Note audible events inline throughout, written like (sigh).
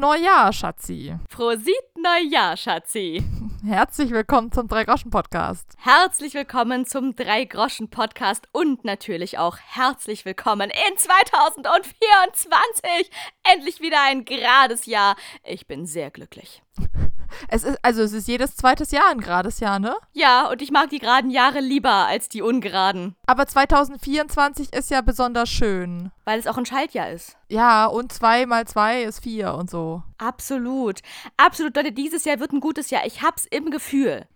Neujahr, Schatzi. Prosit Neujahr, Schatzi. (laughs) Herzlich willkommen zum Drei-Groschen-Podcast. Herzlich willkommen zum Drei-Groschen-Podcast und natürlich auch herzlich willkommen in 2024. Endlich wieder ein gerades Jahr. Ich bin sehr glücklich. Es ist, also es ist jedes zweites Jahr ein gerades Jahr, ne? Ja, und ich mag die geraden Jahre lieber als die ungeraden. Aber 2024 ist ja besonders schön. Weil es auch ein Schaltjahr ist. Ja, und zwei mal zwei ist vier und so. Absolut. Absolut, Leute, dieses Jahr wird ein gutes Jahr. Ich hab's im Gefühl.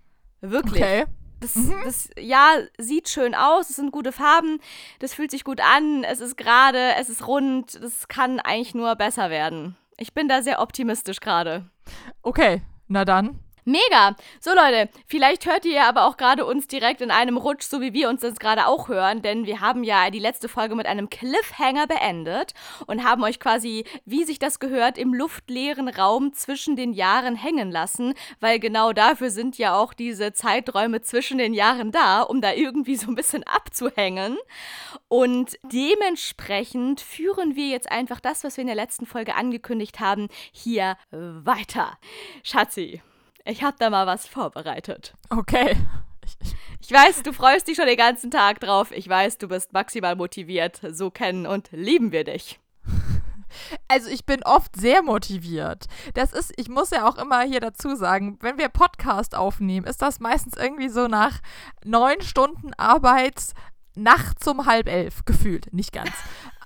Wirklich. Okay. Das, das Jahr sieht schön aus, es sind gute Farben, das fühlt sich gut an, es ist gerade, es ist rund, das kann eigentlich nur besser werden. Ich bin da sehr optimistisch gerade. Okay, na dann. Mega! So Leute, vielleicht hört ihr ja aber auch gerade uns direkt in einem Rutsch, so wie wir uns das gerade auch hören, denn wir haben ja die letzte Folge mit einem Cliffhanger beendet und haben euch quasi, wie sich das gehört, im luftleeren Raum zwischen den Jahren hängen lassen, weil genau dafür sind ja auch diese Zeiträume zwischen den Jahren da, um da irgendwie so ein bisschen abzuhängen. Und dementsprechend führen wir jetzt einfach das, was wir in der letzten Folge angekündigt haben, hier weiter. Schatzi. Ich hab da mal was vorbereitet. Okay. Ich weiß, du freust dich schon den ganzen Tag drauf. Ich weiß, du bist maximal motiviert. So kennen und lieben wir dich. Also ich bin oft sehr motiviert. Das ist, ich muss ja auch immer hier dazu sagen, wenn wir Podcast aufnehmen, ist das meistens irgendwie so nach neun Stunden Arbeit nachts um halb elf gefühlt. Nicht ganz.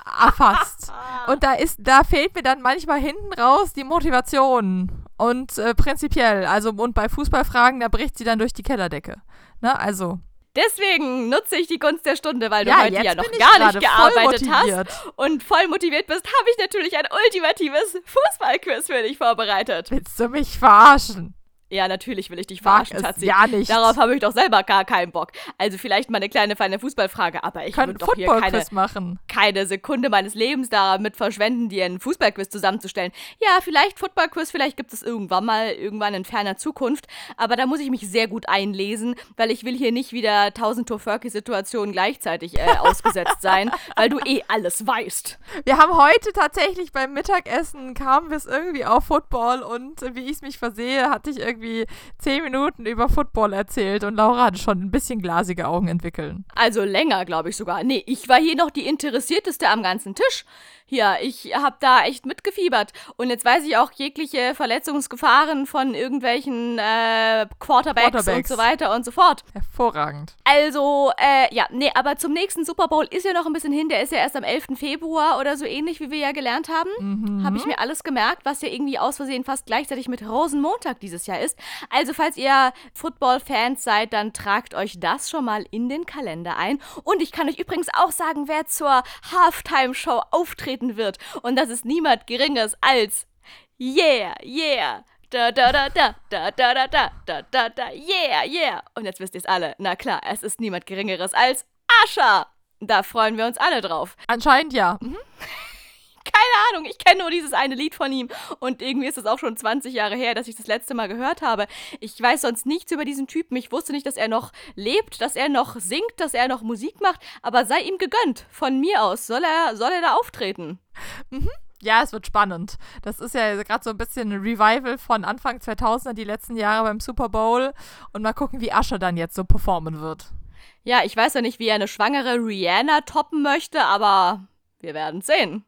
Ah, fast. (laughs) Und da ist, da fehlt mir dann manchmal hinten raus die Motivation. Und äh, prinzipiell, also und bei Fußballfragen, da bricht sie dann durch die Kellerdecke. Ne, also. Deswegen nutze ich die Gunst der Stunde, weil du Ja, heute ja noch gar nicht gearbeitet hast und voll motiviert bist, habe ich natürlich ein ultimatives Fußballquiz für dich vorbereitet. Willst du mich verarschen? Ja, natürlich will ich dich Mag verarschen, es Schatzi. ja nicht. Darauf habe ich doch selber gar keinen Bock. Also vielleicht mal eine kleine feine Fußballfrage, aber ich würde doch hier keine, machen. keine Sekunde meines Lebens damit verschwenden, dir einen Fußballquiz zusammenzustellen. Ja, vielleicht Footballquiz, vielleicht gibt es irgendwann mal, irgendwann in ferner Zukunft. Aber da muss ich mich sehr gut einlesen, weil ich will hier nicht wieder 1000 Tofurky-Situationen gleichzeitig äh, (laughs) ausgesetzt sein, weil du eh alles weißt. Wir haben heute tatsächlich beim Mittagessen kamen wir es irgendwie auf Football und äh, wie ich es mich versehe, hatte ich irgendwie zehn Minuten über Football erzählt und Laura hatte schon ein bisschen glasige Augen entwickeln. Also länger, glaube ich sogar. Nee, ich war hier noch die Interessierteste am ganzen Tisch. Hier, ich habe da echt mitgefiebert. Und jetzt weiß ich auch jegliche Verletzungsgefahren von irgendwelchen äh, Quarterbacks, und Quarterbacks. so weiter und so fort. Hervorragend. Also, äh, ja, nee, aber zum nächsten Super Bowl ist ja noch ein bisschen hin. Der ist ja erst am 11. Februar oder so ähnlich, wie wir ja gelernt haben. Mhm. Habe ich mir alles gemerkt, was ja irgendwie aus Versehen fast gleichzeitig mit Rosenmontag dieses Jahr ist. Also, falls ihr Football-Fans seid, dann tragt euch das schon mal in den Kalender ein. Und ich kann euch übrigens auch sagen, wer zur Halftime-Show auftreten wird. Und das ist niemand Geringeres als Yeah, yeah. Da da da da da da da da da da da yeah yeah und jetzt wisst ihr es alle. Na klar, es ist niemand geringeres als Ascha. Da freuen wir uns alle drauf. Anscheinend ja. Keine Ahnung, ich kenne nur dieses eine Lied von ihm und irgendwie ist es auch schon 20 Jahre her, dass ich das letzte Mal gehört habe. Ich weiß sonst nichts über diesen Typen. Ich wusste nicht, dass er noch lebt, dass er noch singt, dass er noch Musik macht, aber sei ihm gegönnt. Von mir aus soll er soll er da auftreten. Ja, es wird spannend. Das ist ja gerade so ein bisschen ein Revival von Anfang 2000er, die letzten Jahre beim Super Bowl. Und mal gucken, wie Asche dann jetzt so performen wird. Ja, ich weiß ja nicht, wie er eine schwangere Rihanna toppen möchte, aber wir werden sehen.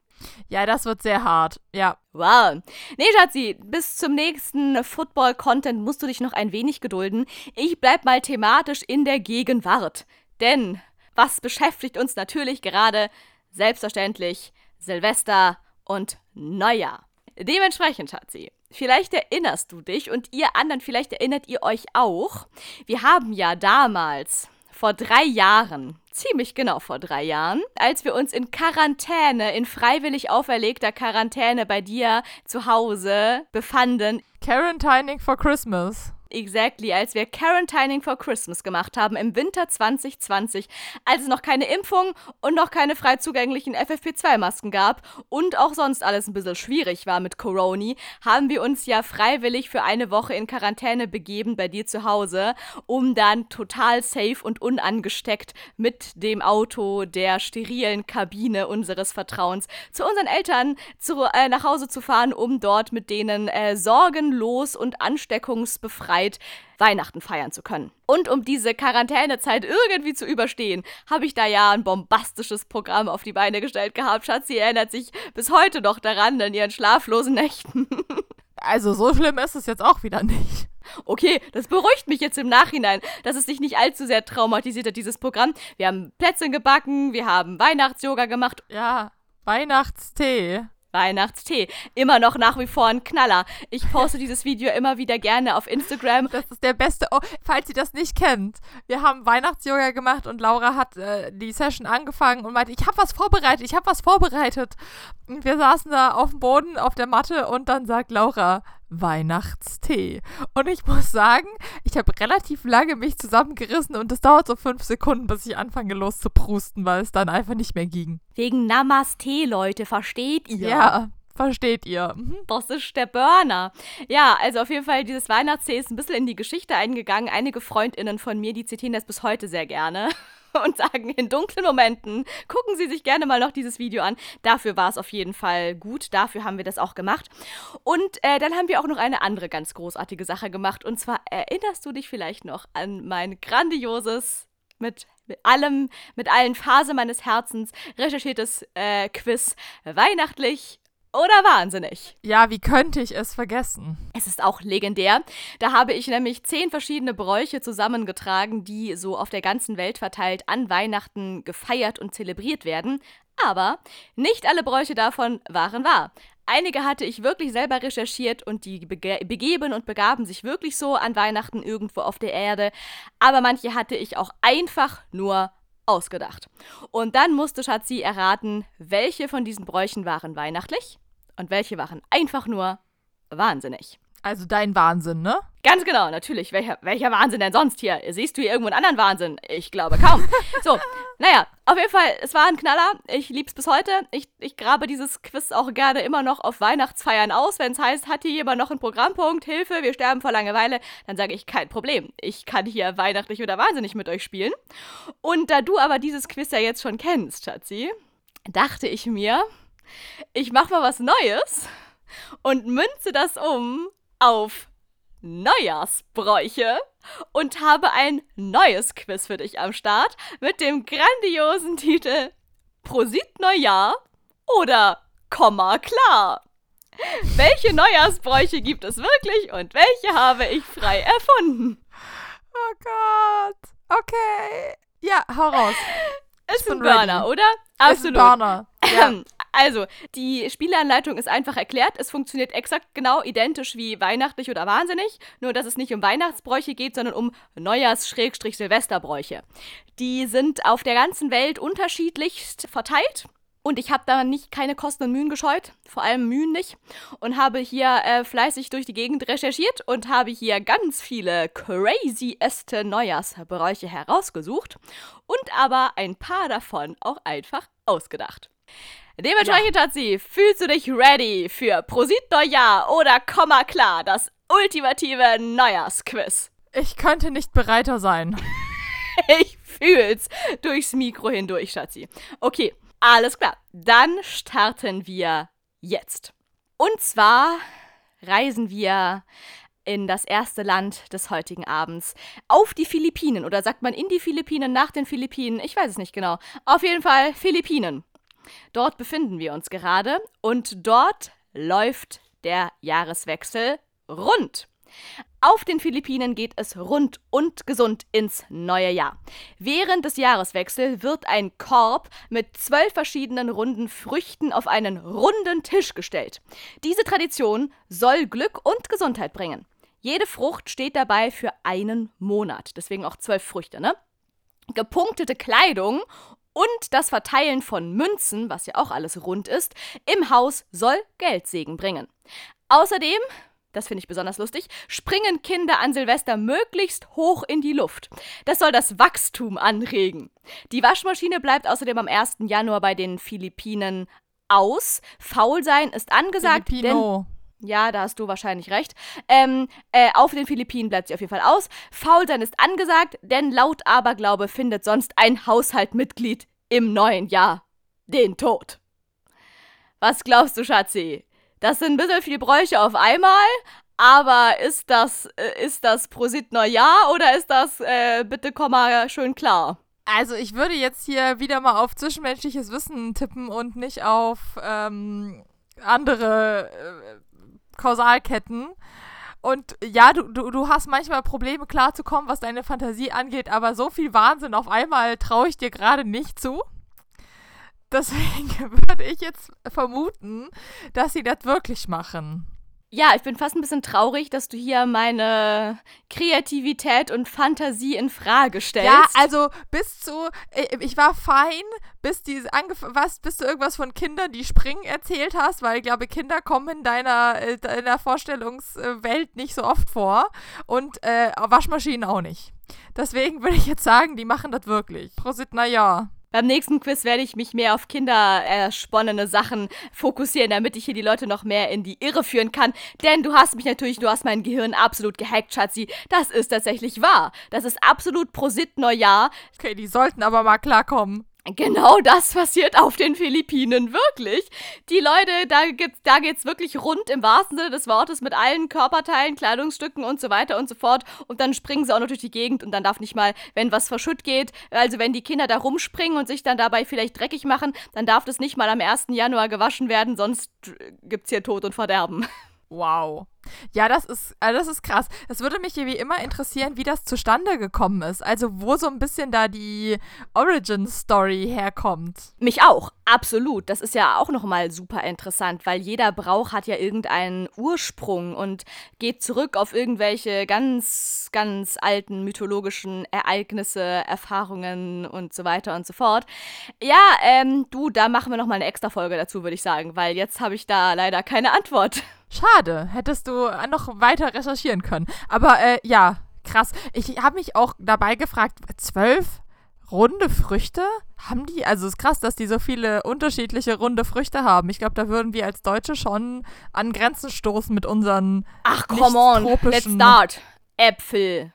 Ja, das wird sehr hart. Ja. Wow. Nee, Schatzi, bis zum nächsten Football-Content musst du dich noch ein wenig gedulden. Ich bleib mal thematisch in der Gegenwart. Denn was beschäftigt uns natürlich gerade? Selbstverständlich Silvester und Neujahr. Dementsprechend, Schatzi, vielleicht erinnerst du dich und ihr anderen, vielleicht erinnert ihr euch auch. Wir haben ja damals vor drei Jahren, ziemlich genau vor drei Jahren, als wir uns in Quarantäne, in freiwillig auferlegter Quarantäne bei dir zu Hause befanden. Quarantining for Christmas. Exactly, als wir Quarantining for Christmas gemacht haben im Winter 2020, als es noch keine Impfung und noch keine frei zugänglichen FFP2-Masken gab und auch sonst alles ein bisschen schwierig war mit Corona, haben wir uns ja freiwillig für eine Woche in Quarantäne begeben bei dir zu Hause, um dann total safe und unangesteckt mit dem Auto der sterilen Kabine unseres Vertrauens zu unseren Eltern zu, äh, nach Hause zu fahren, um dort mit denen äh, sorgenlos und ansteckungsbefreit Zeit, Weihnachten feiern zu können. Und um diese Quarantänezeit irgendwie zu überstehen, habe ich da ja ein bombastisches Programm auf die Beine gestellt gehabt. Schatzi erinnert sich bis heute noch daran in ihren schlaflosen Nächten. (laughs) Also so schlimm ist es jetzt auch wieder nicht. Okay, das beruhigt mich jetzt im Nachhinein, dass es dich nicht allzu sehr traumatisiert hat, dieses Programm. Wir haben Plätzchen gebacken, wir haben Weihnachtsyoga gemacht. Ja, Weihnachtstee. Weihnachtstee. Immer noch nach wie vor ein Knaller. Ich poste dieses Video immer wieder gerne auf Instagram. Das ist der beste. Oh, falls ihr das nicht kennt, wir haben Weihnachtsyoga gemacht und Laura hat äh, die Session angefangen und meinte, ich habe was vorbereitet, ich habe was vorbereitet. Und wir saßen da auf dem Boden auf der Matte und dann sagt Laura, Weihnachtstee. Und ich muss sagen, ich habe relativ lange mich zusammengerissen und es dauert so fünf Sekunden, bis ich anfange loszuprusten, weil es dann einfach nicht mehr ging. Wegen Namaste, Leute, versteht ihr? Ja. Versteht ihr? Mhm. Das ist der Burner. Ja, also auf jeden Fall, dieses Weihnachtstee ist ein bisschen in die Geschichte eingegangen. Einige FreundInnen von mir, die zitieren das bis heute sehr gerne. (laughs) und sagen in dunklen Momenten, gucken Sie sich gerne mal noch dieses Video an. Dafür war es auf jeden Fall gut. Dafür haben wir das auch gemacht. Und äh, dann haben wir auch noch eine andere ganz großartige Sache gemacht. Und zwar erinnerst du dich vielleicht noch an mein grandioses mit mit allem, mit allen Phasen meines Herzens recherchiertes äh, Quiz weihnachtlich oder wahnsinnig? Ja, wie könnte ich es vergessen? Es ist auch legendär. Da habe ich nämlich zehn verschiedene Bräuche zusammengetragen, die so auf der ganzen Welt verteilt an Weihnachten gefeiert und zelebriert werden. Aber nicht alle Bräuche davon waren wahr. Einige hatte ich wirklich selber recherchiert und die bege begeben und begaben sich wirklich so an Weihnachten irgendwo auf der Erde. Aber manche hatte ich auch einfach nur ausgedacht. Und dann musste Schatzi erraten, welche von diesen Bräuchen waren weihnachtlich und welche waren einfach nur wahnsinnig. Also dein Wahnsinn, ne? Ganz genau, natürlich. Welcher, welcher Wahnsinn denn sonst hier? Siehst du hier irgendwo einen anderen Wahnsinn? Ich glaube kaum. (laughs) So, naja, auf jeden Fall, es war ein Knaller. Ich lieb's bis heute. Ich, ich grabe dieses Quiz auch gerne immer noch auf Weihnachtsfeiern aus. Wenn es heißt, hat hier jemand noch einen Programmpunkt? Hilfe, wir sterben vor Langeweile. Dann sage ich, kein Problem. Ich kann hier weihnachtlich oder wahnsinnig mit euch spielen. Und da du aber dieses Quiz ja jetzt schon kennst, Schatzi, dachte ich mir, ich mach mal was Neues und münze das um auf Neujahrsbräuche und habe ein neues Quiz für dich am Start mit dem grandiosen Titel Prosit Neujahr oder Komma klar. Welche Neujahrsbräuche gibt es wirklich und welche habe ich frei erfunden? Oh Gott. Okay. Ja, hau raus. Ist ein Burner, ready. oder? Absolut. Ist ein Burner. Ja. (clears throat) Also, die Spielanleitung ist einfach erklärt. Es funktioniert exakt genau identisch wie weihnachtlich oder wahnsinnig, nur dass es nicht um Weihnachtsbräuche geht, sondern um Neujahrs-Silvesterbräuche. Die sind auf der ganzen Welt unterschiedlichst verteilt. Und ich habe da nicht keine Kosten und Mühen gescheut, vor allem Mühen nicht, und habe hier äh, fleißig durch die Gegend recherchiert und habe hier ganz viele crazyeste Neujahrsbräuche herausgesucht und aber ein paar davon auch einfach ausgedacht. Dementsprechend ja. sie, fühlst du dich ready für Prosit Neujahr oder Komma klar, das ultimative Neujahrsquiz? Ich könnte nicht bereiter sein. (laughs) ich fühl's durchs Mikro hindurch, Schatzi. Okay, alles klar. Dann starten wir jetzt. Und zwar reisen wir in das erste Land des heutigen Abends. Auf die Philippinen. Oder sagt man in die Philippinen, nach den Philippinen? Ich weiß es nicht genau. Auf jeden Fall Philippinen. Dort befinden wir uns gerade und dort läuft der Jahreswechsel rund. Auf den Philippinen geht es rund und gesund ins neue Jahr. Während des Jahreswechsels wird ein Korb mit zwölf verschiedenen runden Früchten auf einen runden Tisch gestellt. Diese Tradition soll Glück und Gesundheit bringen. Jede Frucht steht dabei für einen Monat, deswegen auch zwölf Früchte, ne? Gepunktete Kleidung und das Verteilen von Münzen, was ja auch alles rund ist, im Haus soll Geldsegen bringen. Außerdem das finde ich besonders lustig, springen Kinder an Silvester möglichst hoch in die Luft. Das soll das Wachstum anregen. Die Waschmaschine bleibt außerdem am 1. Januar bei den Philippinen aus. Faulsein ist angesagt. Filipino. Denn, ja, da hast du wahrscheinlich recht. Ähm, äh, auf den Philippinen bleibt sie auf jeden Fall aus. Faulsein ist angesagt, denn laut Aberglaube findet sonst ein Haushaltmitglied im neuen Jahr den Tod. Was glaubst du, Schatzi? Das sind ein bisschen viele Bräuche auf einmal, aber ist das, äh, ist das Prosit Neujahr oder ist das, äh, bitte komm mal schön klar? Also ich würde jetzt hier wieder mal auf zwischenmenschliches Wissen tippen und nicht auf ähm, andere äh, Kausalketten. Und ja, du, du, du hast manchmal Probleme klarzukommen, was deine Fantasie angeht, aber so viel Wahnsinn auf einmal traue ich dir gerade nicht zu. Deswegen (laughs) würde ich jetzt vermuten, dass sie das wirklich machen. Ja, ich bin fast ein bisschen traurig, dass du hier meine Kreativität und Fantasie in Frage stellst. Ja, also bis zu, äh, ich war fein, bis, die was, bis du irgendwas von Kindern, die springen, erzählt hast, weil ich glaube, Kinder kommen in deiner, äh, deiner Vorstellungswelt nicht so oft vor und äh, Waschmaschinen auch nicht. Deswegen würde ich jetzt sagen, die machen das wirklich. Prosit, na ja. Beim nächsten Quiz werde ich mich mehr auf kindersponnene Sachen fokussieren, damit ich hier die Leute noch mehr in die Irre führen kann. Denn du hast mich natürlich, du hast mein Gehirn absolut gehackt, Schatzi. Das ist tatsächlich wahr. Das ist absolut Prosit Neujahr. Okay, die sollten aber mal klarkommen. Genau das passiert auf den Philippinen, wirklich. Die Leute, da geht's, da geht's wirklich rund im wahrsten Sinne des Wortes mit allen Körperteilen, Kleidungsstücken und so weiter und so fort. Und dann springen sie auch noch durch die Gegend und dann darf nicht mal, wenn was verschütt geht, also wenn die Kinder da rumspringen und sich dann dabei vielleicht dreckig machen, dann darf das nicht mal am 1. Januar gewaschen werden, sonst gibt's hier Tod und Verderben. Wow. Ja, das ist, also das ist krass. Es würde mich wie immer interessieren, wie das zustande gekommen ist. Also, wo so ein bisschen da die Origin-Story herkommt. Mich auch, absolut. Das ist ja auch nochmal super interessant, weil jeder Brauch hat ja irgendeinen Ursprung und geht zurück auf irgendwelche ganz, ganz alten mythologischen Ereignisse, Erfahrungen und so weiter und so fort. Ja, ähm, du, da machen wir nochmal eine extra Folge dazu, würde ich sagen, weil jetzt habe ich da leider keine Antwort. (laughs) Schade, hättest du noch weiter recherchieren können. Aber äh, ja, krass. Ich habe mich auch dabei gefragt, zwölf runde Früchte? Haben die, also es ist krass, dass die so viele unterschiedliche runde Früchte haben. Ich glaube, da würden wir als Deutsche schon an Grenzen stoßen mit unseren Ach, come on, let's start. Äpfel,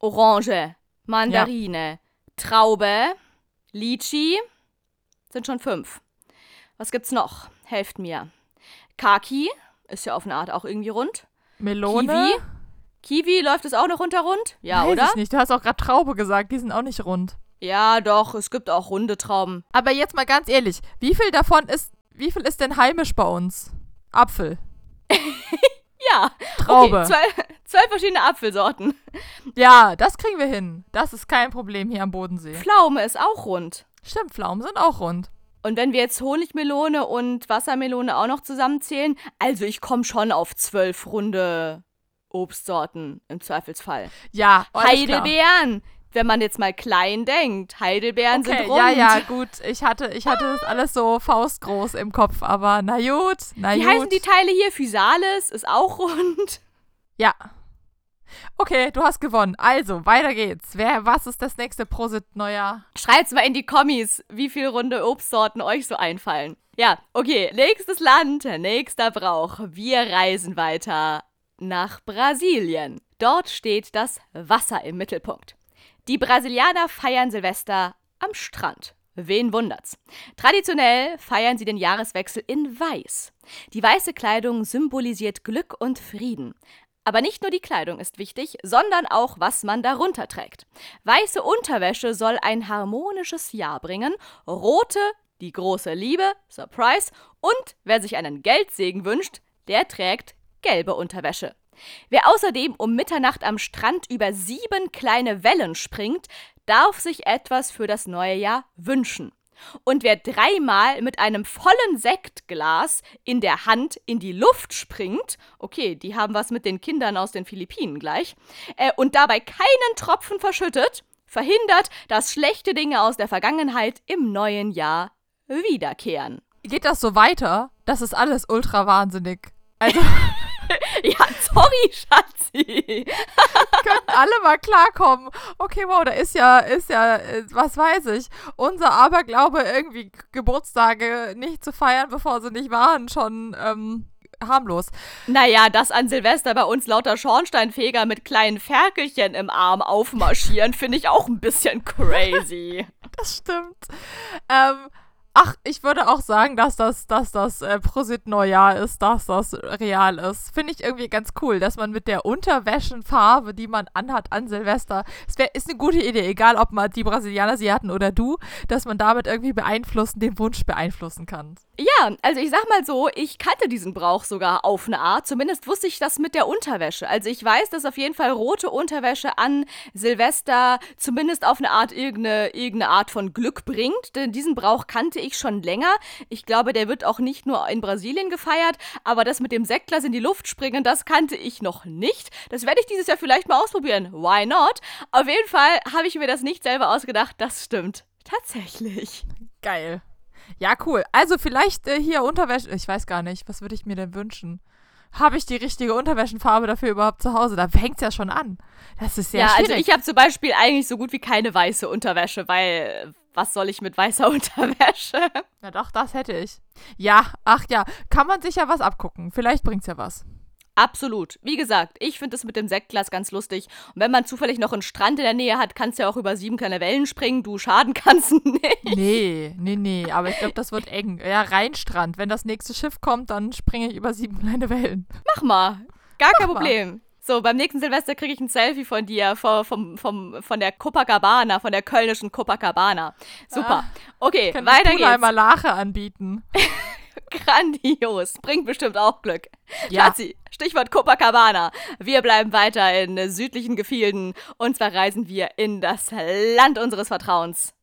Orange, Mandarine, ja. Traube, Litchi, sind schon fünf. Was gibt's noch? Helft mir. Kaki, ist ja auf eine Art auch irgendwie rund. Melone? Kiwi? Kiwi, läuft es auch noch runter rund? Ja, Weiß oder? Ich nicht. Du hast auch gerade Traube gesagt, die sind auch nicht rund. Ja, doch, es gibt auch runde Trauben. Aber jetzt mal ganz ehrlich, wie viel davon ist, wie viel ist denn heimisch bei uns? Apfel. (laughs) ja. Traube. Okay, zwei, zwei verschiedene Apfelsorten. Ja, das kriegen wir hin. Das ist kein Problem hier am Bodensee. Pflaume ist auch rund. Stimmt, Pflaumen sind auch rund. Und wenn wir jetzt Honigmelone und Wassermelone auch noch zusammenzählen, also ich komme schon auf zwölf runde Obstsorten im Zweifelsfall. Ja, Heidelbeeren. Klar. Wenn man jetzt mal klein denkt, Heidelbeeren okay, sind rund. Ja, ja, gut. Ich hatte, ich hatte das alles so faustgroß im Kopf, aber na gut, na Wie gut. heißen die Teile hier? Physalis ist auch rund. Ja, Okay, du hast gewonnen. Also, weiter geht's. Wer, was ist das nächste Prosit-Neujahr? Schreibt's mal in die Kommis, wie viele runde Obstsorten euch so einfallen. Ja, okay, nächstes Land, nächster Brauch. Wir reisen weiter nach Brasilien. Dort steht das Wasser im Mittelpunkt. Die Brasilianer feiern Silvester am Strand. Wen wundert's? Traditionell feiern sie den Jahreswechsel in Weiß. Die weiße Kleidung symbolisiert Glück und Frieden. Aber nicht nur die Kleidung ist wichtig, sondern auch, was man darunter trägt. Weiße Unterwäsche soll ein harmonisches Jahr bringen, rote die große Liebe, Surprise, und wer sich einen Geldsegen wünscht, der trägt gelbe Unterwäsche. Wer außerdem um Mitternacht am Strand über sieben kleine Wellen springt, darf sich etwas für das neue Jahr wünschen. Und wer dreimal mit einem vollen Sektglas in der Hand in die Luft springt, okay, die haben was mit den Kindern aus den Philippinen gleich, äh, und dabei keinen Tropfen verschüttet, verhindert, dass schlechte Dinge aus der Vergangenheit im neuen Jahr wiederkehren. Geht das so weiter? Das ist alles ultra wahnsinnig. Also. (laughs) (laughs) ja, sorry, Schatzi. (laughs) Können alle mal klarkommen. Okay, wow, da ist ja, ist ja, äh, was weiß ich, unser Aberglaube, irgendwie Geburtstage nicht zu feiern, bevor sie nicht waren, schon ähm, harmlos. Naja, dass an Silvester bei uns lauter Schornsteinfeger mit kleinen Ferkelchen im Arm aufmarschieren, finde ich auch ein bisschen (laughs) crazy. das stimmt. Ähm, Ach, ich würde auch sagen, dass das, dass das äh, Prosit Neujahr ist, dass das real ist. Finde ich irgendwie ganz cool, dass man mit der Unterwäschenfarbe, die man anhat an Silvester, es wär, ist eine gute Idee, egal ob man die Brasilianer sie hatten oder du, dass man damit irgendwie beeinflussen, den Wunsch beeinflussen kann. Ja, also ich sag mal so, ich kannte diesen Brauch sogar auf eine Art. Zumindest wusste ich das mit der Unterwäsche. Also ich weiß, dass auf jeden Fall rote Unterwäsche an Silvester zumindest auf eine Art irgendeine, irgendeine Art von Glück bringt. Denn diesen Brauch kannte ich schon länger. Ich glaube, der wird auch nicht nur in Brasilien gefeiert, aber das mit dem Sektglas in die Luft springen, das kannte ich noch nicht. Das werde ich dieses Jahr vielleicht mal ausprobieren. Why not? Auf jeden Fall habe ich mir das nicht selber ausgedacht. Das stimmt. Tatsächlich. Geil. Ja, cool. Also vielleicht äh, hier Unterwäsche. Ich weiß gar nicht, was würde ich mir denn wünschen? Habe ich die richtige Unterwäschenfarbe dafür überhaupt zu Hause? Da fängt es ja schon an. Das ist sehr ja, schwierig. Ja, also ich habe zum Beispiel eigentlich so gut wie keine weiße Unterwäsche, weil was soll ich mit weißer (laughs) Unterwäsche? Na doch, das hätte ich. Ja, ach ja, kann man sich ja was abgucken. Vielleicht bringt's ja was. Absolut. Wie gesagt, ich finde es mit dem Sektglas ganz lustig. Und wenn man zufällig noch einen Strand in der Nähe hat, kannst du ja auch über sieben kleine Wellen springen. Du schaden kannst (laughs) nicht. Nee, nee, nee. Aber ich glaube, das wird eng. Ja, Rheinstrand. Wenn das nächste Schiff kommt, dann springe ich über sieben kleine Wellen. Mach mal. Gar Mach kein Problem. Mal. So, beim nächsten Silvester kriege ich ein Selfie von dir, vom, vom, vom, von der Copacabana, von der kölnischen Copacabana. Super. Ah, okay, kann weiter geht's. einmal Lache anbieten. (laughs) Grandios. Bringt bestimmt auch Glück. Ja. Schatzi, Stichwort Copacabana. Wir bleiben weiter in südlichen Gefilden. Und zwar reisen wir in das Land unseres Vertrauens.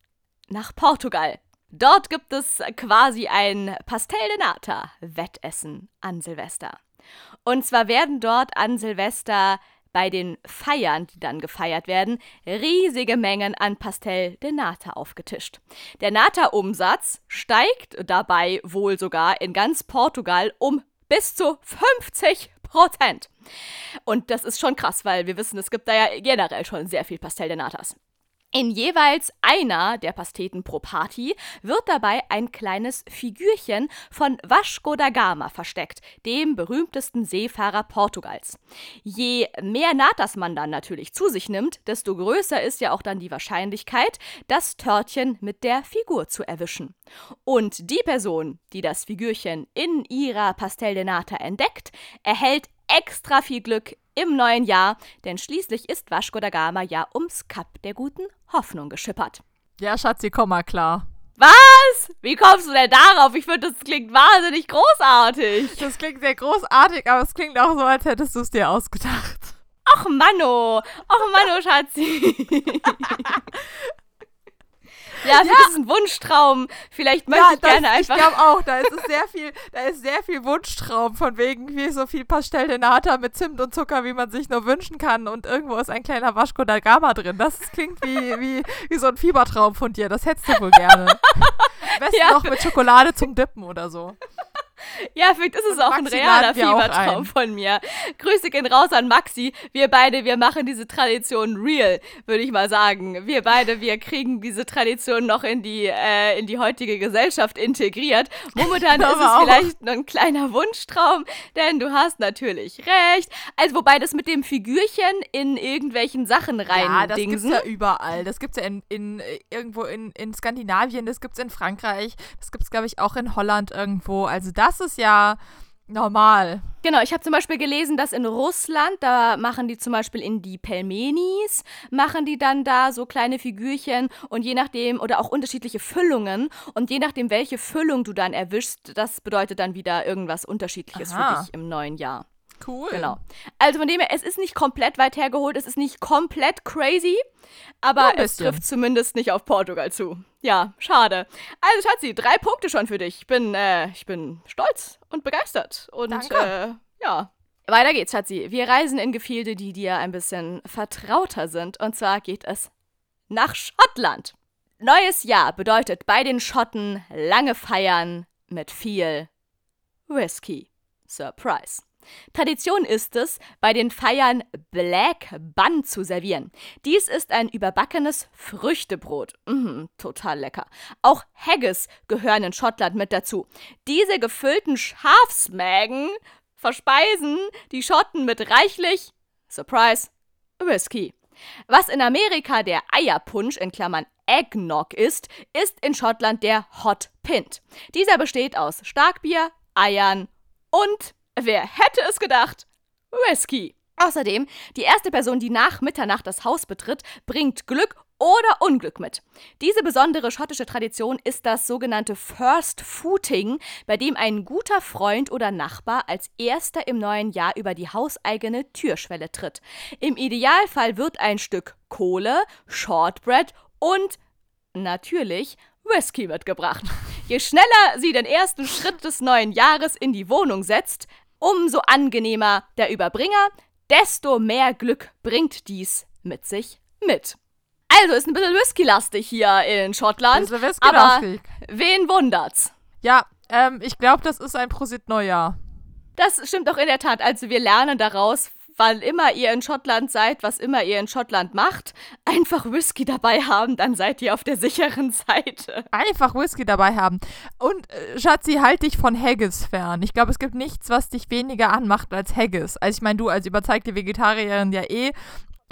Nach Portugal. Dort gibt es quasi ein Pastel de Nata Wettessen an Silvester. Und zwar werden dort an Silvester bei den Feiern, die dann gefeiert werden, riesige Mengen an Pastel de Nata aufgetischt. Der Nata-Umsatz steigt dabei wohl sogar in ganz Portugal um bis zu 50 Prozent. Und das ist schon krass, weil wir wissen, es gibt da ja generell schon sehr viel Pastel de Natas. In jeweils einer der Pasteten pro Party wird dabei ein kleines Figürchen von Vasco da Gama versteckt, dem berühmtesten Seefahrer Portugals. Je mehr Natas man dann natürlich zu sich nimmt, desto größer ist ja auch dann die Wahrscheinlichkeit, das Törtchen mit der Figur zu erwischen. Und die Person, die das Figürchen in ihrer Pastel de Nata entdeckt, erhält extra viel Glück im neuen Jahr, denn schließlich ist Vasco da Gama ja ums Kap der guten Hoffnung geschippert. Ja, Schatzi, komm mal klar. Was? Wie kommst du denn darauf? Ich finde, das klingt wahnsinnig großartig. Das klingt sehr großartig, aber es klingt auch so, als hättest du es dir ausgedacht. Och, Manno. Och, Manno, Schatzi. (laughs) Ja, ja. das ist ein Wunschtraum. Vielleicht möchte ja, ich gerne einfach. Ich glaube auch, da ist es sehr viel, da ist sehr viel Wunschtraum von wegen wie so viel Pastel de Nata mit Zimt und Zucker, wie man sich nur wünschen kann. Und irgendwo ist ein kleiner Vasco da Gama drin. Das klingt wie, wie, wie so ein Fiebertraum von dir. Das hättest du wohl gerne. (laughs) Am besten ja. noch mit Schokolade zum Dippen oder so. Ja, vielleicht ist es auch ein realer Fiebertraum von mir. Grüße gehen raus an Maxi. Wir beide, wir machen diese Tradition real, würde ich mal sagen. Wir beide, wir kriegen diese Tradition noch in die, äh, in die heutige Gesellschaft integriert. Momentan (laughs) ist es vielleicht nur ein kleiner Wunschtraum, denn du hast natürlich recht. Also, wobei das mit dem Figürchen in irgendwelchen Sachen rein Ja, das gibt's ja überall. Das gibt's ja in, in irgendwo in, in Skandinavien, das gibt's in Frankreich, das gibt's, glaube ich, auch in Holland irgendwo. Also das ist ja normal. Genau, ich habe zum Beispiel gelesen, dass in Russland, da machen die zum Beispiel in die Pelmenis, machen die dann da so kleine Figürchen und je nachdem, oder auch unterschiedliche Füllungen und je nachdem, welche Füllung du dann erwischst, das bedeutet dann wieder irgendwas Unterschiedliches Aha. für dich im neuen Jahr. Cool. Genau. Also von dem her, es ist nicht komplett weit hergeholt, es ist nicht komplett crazy, aber es trifft zumindest nicht auf Portugal zu. Ja, schade. Also Schatzi, drei Punkte schon für dich. Ich bin, äh, ich bin stolz und begeistert. Und Danke. Äh, ja. Weiter geht's, Schatzi. Wir reisen in Gefilde, die dir ein bisschen vertrauter sind. Und zwar geht es nach Schottland. Neues Jahr bedeutet bei den Schotten lange feiern mit viel Whisky. Surprise. Tradition ist es, bei den Feiern Black Bun zu servieren. Dies ist ein überbackenes Früchtebrot. Mhm, total lecker. Auch Haggis gehören in Schottland mit dazu. Diese gefüllten Schafsmägen verspeisen die Schotten mit reichlich, Surprise, Whisky. Was in Amerika der Eierpunsch in Klammern Eggnog ist, ist in Schottland der Hot Pint. Dieser besteht aus Starkbier, Eiern und, wer hätte es gedacht, Whisky. Außerdem, die erste Person, die nach Mitternacht das Haus betritt, bringt Glück oder Unglück mit. Diese besondere schottische Tradition ist das sogenannte First Footing, bei dem ein guter Freund oder Nachbar als erster im neuen Jahr über die hauseigene Türschwelle tritt. Im Idealfall wird ein Stück Kohle, Shortbread und natürlich Whisky mitgebracht. Je schneller sie den ersten Schritt des neuen Jahres in die Wohnung setzt, umso angenehmer der Überbringer, desto mehr Glück bringt dies mit sich mit. Also ist ein bisschen whisky-lastig hier in Schottland. Bisschen whisky aber wen wundert's? Ja, ähm, ich glaube, das ist ein Prosit-Neujahr. Das stimmt doch in der Tat. Also wir lernen daraus, wann immer ihr in Schottland seid, was immer ihr in Schottland macht, einfach Whisky dabei haben, dann seid ihr auf der sicheren Seite. Einfach Whisky dabei haben. Und äh, Schatzi, halt dich von Haggis fern. Ich glaube, es gibt nichts, was dich weniger anmacht als Haggis. Also ich meine, du als überzeugte Vegetarierin ja eh.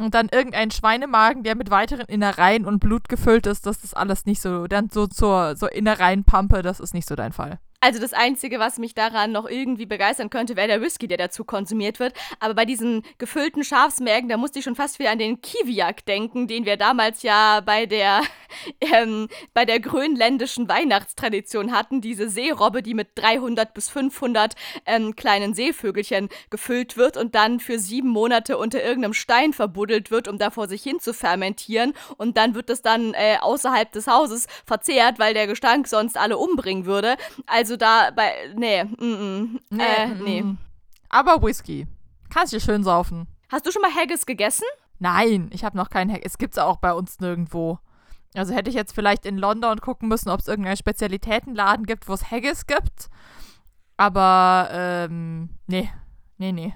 Und dann irgendein Schweinemagen, der mit weiteren Innereien und Blut gefüllt ist, das ist alles nicht so. Dann so zur so Innereienpampe, das ist nicht so dein Fall. Also das Einzige, was mich daran noch irgendwie begeistern könnte, wäre der Whisky, der dazu konsumiert wird. Aber bei diesen gefüllten Schafsmägen, da musste ich schon fast wieder an den Kiwiak denken, den wir damals ja bei der, (laughs) ähm, bei der grönländischen Weihnachtstradition hatten. Diese Seerobbe, die mit 300 bis 500 ähm, kleinen Seevögelchen gefüllt wird und dann für sieben Monate unter irgendeinem Stein verbuddelt wird, um da vor sich hin zu fermentieren. Und dann wird es dann äh, außerhalb des Hauses verzehrt, weil der Gestank sonst alle umbringen würde. Also also da bei. Nee, mm, mm, nee, äh, nee. Mm. Aber Whisky. Kannst du schön saufen. Hast du schon mal Haggis gegessen? Nein, ich habe noch keinen Haggis. Es gibt's auch bei uns nirgendwo. Also hätte ich jetzt vielleicht in London gucken müssen, ob es irgendeinen Spezialitätenladen gibt, wo es Haggis gibt. Aber, ähm, nee. Nee, nee.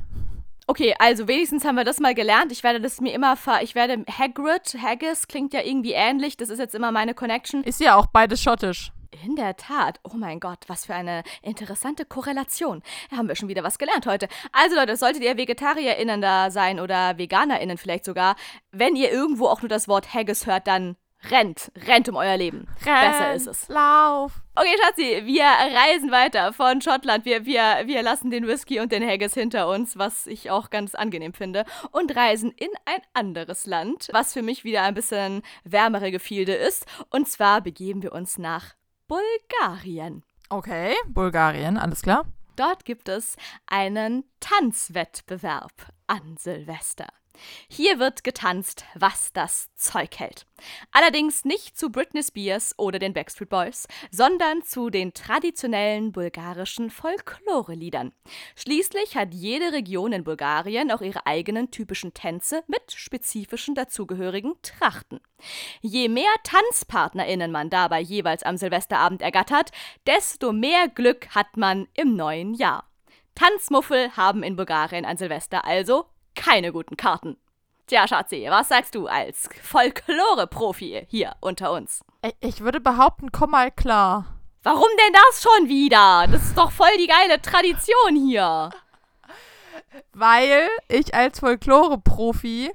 Okay, also wenigstens haben wir das mal gelernt. Ich werde das mir immer ver. Ich werde Hagrid, Haggis klingt ja irgendwie ähnlich. Das ist jetzt immer meine Connection. Ist ja auch beides schottisch. In der Tat. Oh mein Gott, was für eine interessante Korrelation. Da haben wir schon wieder was gelernt heute. Also Leute, solltet ihr VegetarierInnen da sein oder VeganerInnen vielleicht sogar, wenn ihr irgendwo auch nur das Wort Haggis hört, dann rennt. Rennt um euer Leben. Renn, Besser ist es. Lauf. Okay, Schatzi, wir reisen weiter von Schottland. Wir, wir, wir lassen den Whisky und den Haggis hinter uns, was ich auch ganz angenehm finde, und reisen in ein anderes Land, was für mich wieder ein bisschen wärmere Gefilde ist. Und zwar begeben wir uns nach Bulgarien. Okay, Bulgarien, alles klar. Dort gibt es einen Tanzwettbewerb an Silvester. Hier wird getanzt, was das Zeug hält. Allerdings nicht zu Britney Spears oder den Backstreet Boys, sondern zu den traditionellen bulgarischen Folklore-Liedern. Schließlich hat jede Region in Bulgarien auch ihre eigenen typischen Tänze mit spezifischen dazugehörigen Trachten. Je mehr TanzpartnerInnen man dabei jeweils am Silvesterabend ergattert, desto mehr Glück hat man im neuen Jahr. Tanzmuffel haben in Bulgarien an Silvester also keine guten Karten. Tja, Schatzi, was sagst du als Folklore-Profi hier unter uns? Ich würde behaupten, komm mal klar. Warum denn das schon wieder? Das ist doch voll die geile Tradition hier. Weil ich als Folklore-Profi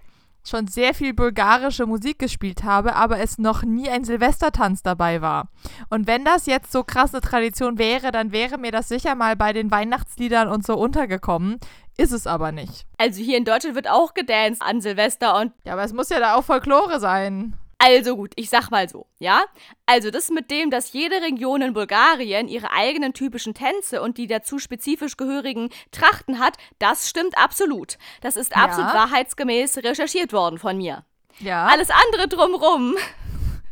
schon sehr viel bulgarische Musik gespielt habe, aber es noch nie ein Silvestertanz dabei war. Und wenn das jetzt so krasse Tradition wäre, dann wäre mir das sicher mal bei den Weihnachtsliedern und so untergekommen. Ist es aber nicht. Also hier in Deutschland wird auch gedanced an Silvester und. Ja, aber es muss ja da auch Folklore sein. Also gut, ich sag mal so, ja? Also das mit dem, dass jede Region in Bulgarien ihre eigenen typischen Tänze und die dazu spezifisch gehörigen Trachten hat, das stimmt absolut. Das ist absolut ja. wahrheitsgemäß recherchiert worden von mir. Ja. Alles andere drumrum.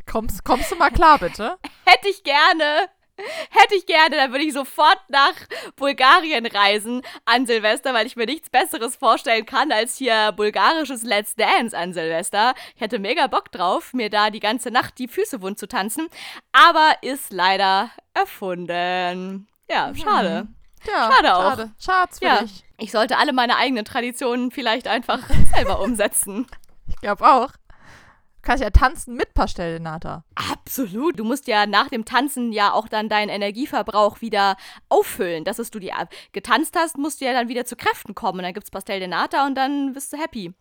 Kommst, kommst du mal klar, bitte? (laughs) Hätte ich gerne. (laughs) Hätte ich gerne, dann würde ich sofort nach Bulgarien reisen an Silvester, weil ich mir nichts Besseres vorstellen kann als hier bulgarisches Let's Dance an Silvester. Ich hätte mega Bock drauf, mir da die ganze Nacht die Füße wund zu tanzen, aber ist leider erfunden. Ja, schade. Hm. Ja, Schade auch. Schade. Schad's für Ja. dich. Ich sollte alle meine eigenen Traditionen vielleicht einfach (laughs) selber umsetzen. Ich glaube auch. Kannst ja tanzen mit Pastellenata. Absolut. Du musst ja nach dem Tanzen ja auch dann deinen Energieverbrauch wieder auffüllen. Das, was du ab- getanzt hast, musst du ja dann wieder zu Kräften kommen. Und dann gibt's Pastel de Nata und dann bist du happy.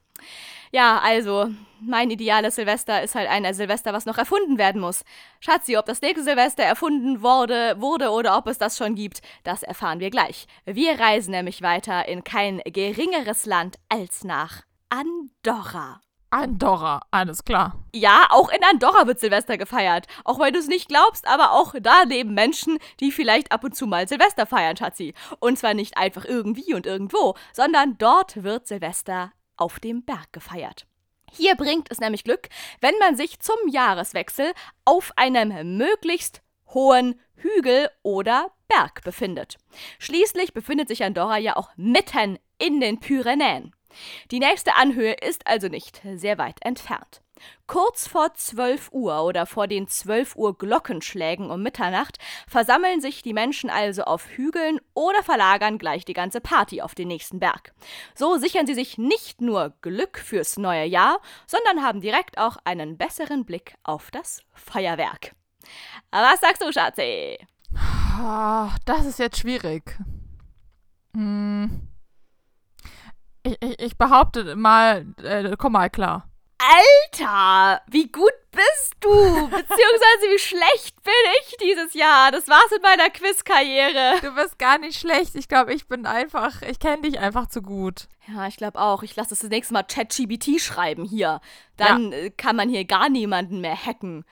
Ja, also, mein ideales Silvester ist halt ein Silvester, was noch erfunden werden muss. Schatzi, ob das nächste Silvester erfunden wurde, wurde oder ob es das schon gibt, das erfahren wir gleich. Wir reisen nämlich weiter in kein geringeres Land als nach Andorra. Andorra, alles klar. Ja, auch in Andorra wird Silvester gefeiert. Auch wenn du es nicht glaubst, aber auch da leben Menschen, die vielleicht ab und zu mal Silvester feiern, Schatzi. Und zwar nicht einfach irgendwie und irgendwo, sondern dort wird Silvester auf dem Berg gefeiert. Hier bringt es nämlich Glück, wenn man sich zum Jahreswechsel auf einem möglichst hohen Hügel oder Berg befindet. Schließlich befindet sich Andorra ja auch mitten in den Pyrenäen. Die nächste Anhöhe ist also nicht sehr weit entfernt. Kurz vor 12 Uhr oder vor den 12 Uhr Glockenschlägen um Mitternacht versammeln sich die Menschen also auf Hügeln oder verlagern gleich die ganze Party auf den nächsten Berg. So sichern sie sich nicht nur Glück fürs neue Jahr, sondern haben direkt auch einen besseren Blick auf das Feuerwerk. Was sagst du, Schatzi? Ah, das ist jetzt schwierig. Hm. Ich, ich, ich behaupte mal, äh, komm mal klar. Alter, wie gut bist du? Beziehungsweise wie schlecht bin ich dieses Jahr? Das war's mit meiner Quizkarriere. Du bist gar nicht schlecht. Ich glaube, ich bin einfach, ich kenne dich einfach zu gut. Ja, ich glaube auch. Ich lasse das, das nächste Mal ChatGBT schreiben hier. Dann äh, kann man hier gar niemanden mehr hacken.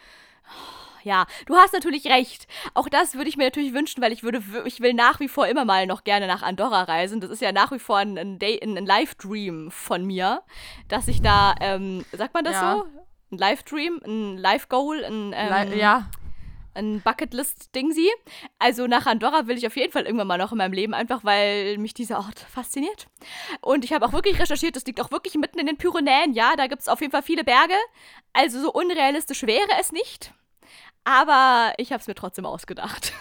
Ja, du hast natürlich recht. Auch das würde ich mir natürlich wünschen, weil ich würde, ich will nach wie vor immer mal noch gerne nach Andorra reisen. Das ist ja nach wie vor ein, ein, Day, ein, ein Live-Dream von mir, dass ich da, ähm, sagt man das Ja. so? Ein Live-Dream, ein Live-Goal, ein, ähm, Le ja, ein Bucketlist-Dingsi. Also nach Andorra will ich auf jeden Fall irgendwann mal noch in meinem Leben, einfach weil mich dieser Ort fasziniert. Und ich habe auch wirklich recherchiert, das liegt auch wirklich mitten in den Pyrenäen. Ja, da gibt es auf jeden Fall viele Berge. Also so unrealistisch wäre es nicht. Aber ich habe es mir trotzdem ausgedacht.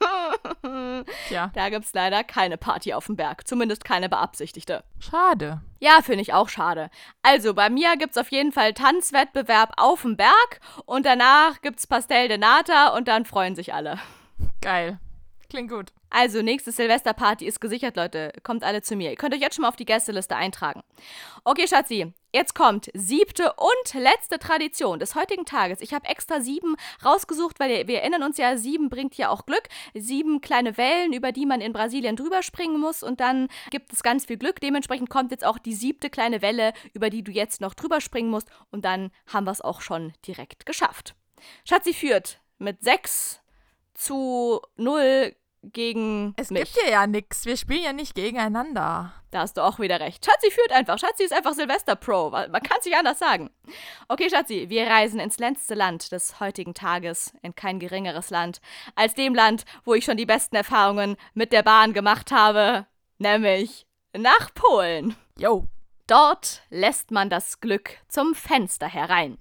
(laughs) tja, Da gibt es leider keine Party auf dem Berg. Zumindest keine beabsichtigte. schade. Ja, finde ich auch schade. Also, bei mir gibt's auf jeden Fall Tanzwettbewerb auf dem Berg und danach gibt's Pastel de Nata und dann freuen sich alle. Geil. Klingt gut. Also, nächste Silvesterparty ist gesichert, Leute. Kommt alle zu mir. Ihr könnt euch jetzt schon mal auf die Gästeliste eintragen. Okay, Schatzi. Jetzt kommt siebte und letzte Tradition des heutigen Tages. Ich habe extra sieben rausgesucht, weil wir- erinnern uns ja, sieben bringt ja auch Glück. Sieben kleine Wellen, über die man in Brasilien drüber springen muss und dann gibt es ganz viel Glück. Dementsprechend kommt jetzt auch die siebte kleine Welle, über die du jetzt noch drüber springen musst und dann haben wir es auch schon direkt geschafft. Schatzi führt mit sechs zu null gegen Es mich. gibt hier ja nichts. Wir spielen ja nicht gegeneinander. Da hast du auch wieder recht. Schatzi führt einfach. Schatzi ist einfach Silvester-Pro. Man kann es nicht anders sagen. Okay, Schatzi, wir reisen ins letzte Land des heutigen Tages, in kein geringeres Land, als dem Land, wo ich schon die besten Erfahrungen mit der Bahn gemacht habe, nämlich nach Polen. Yo. Dort lässt man das Glück zum Fenster herein.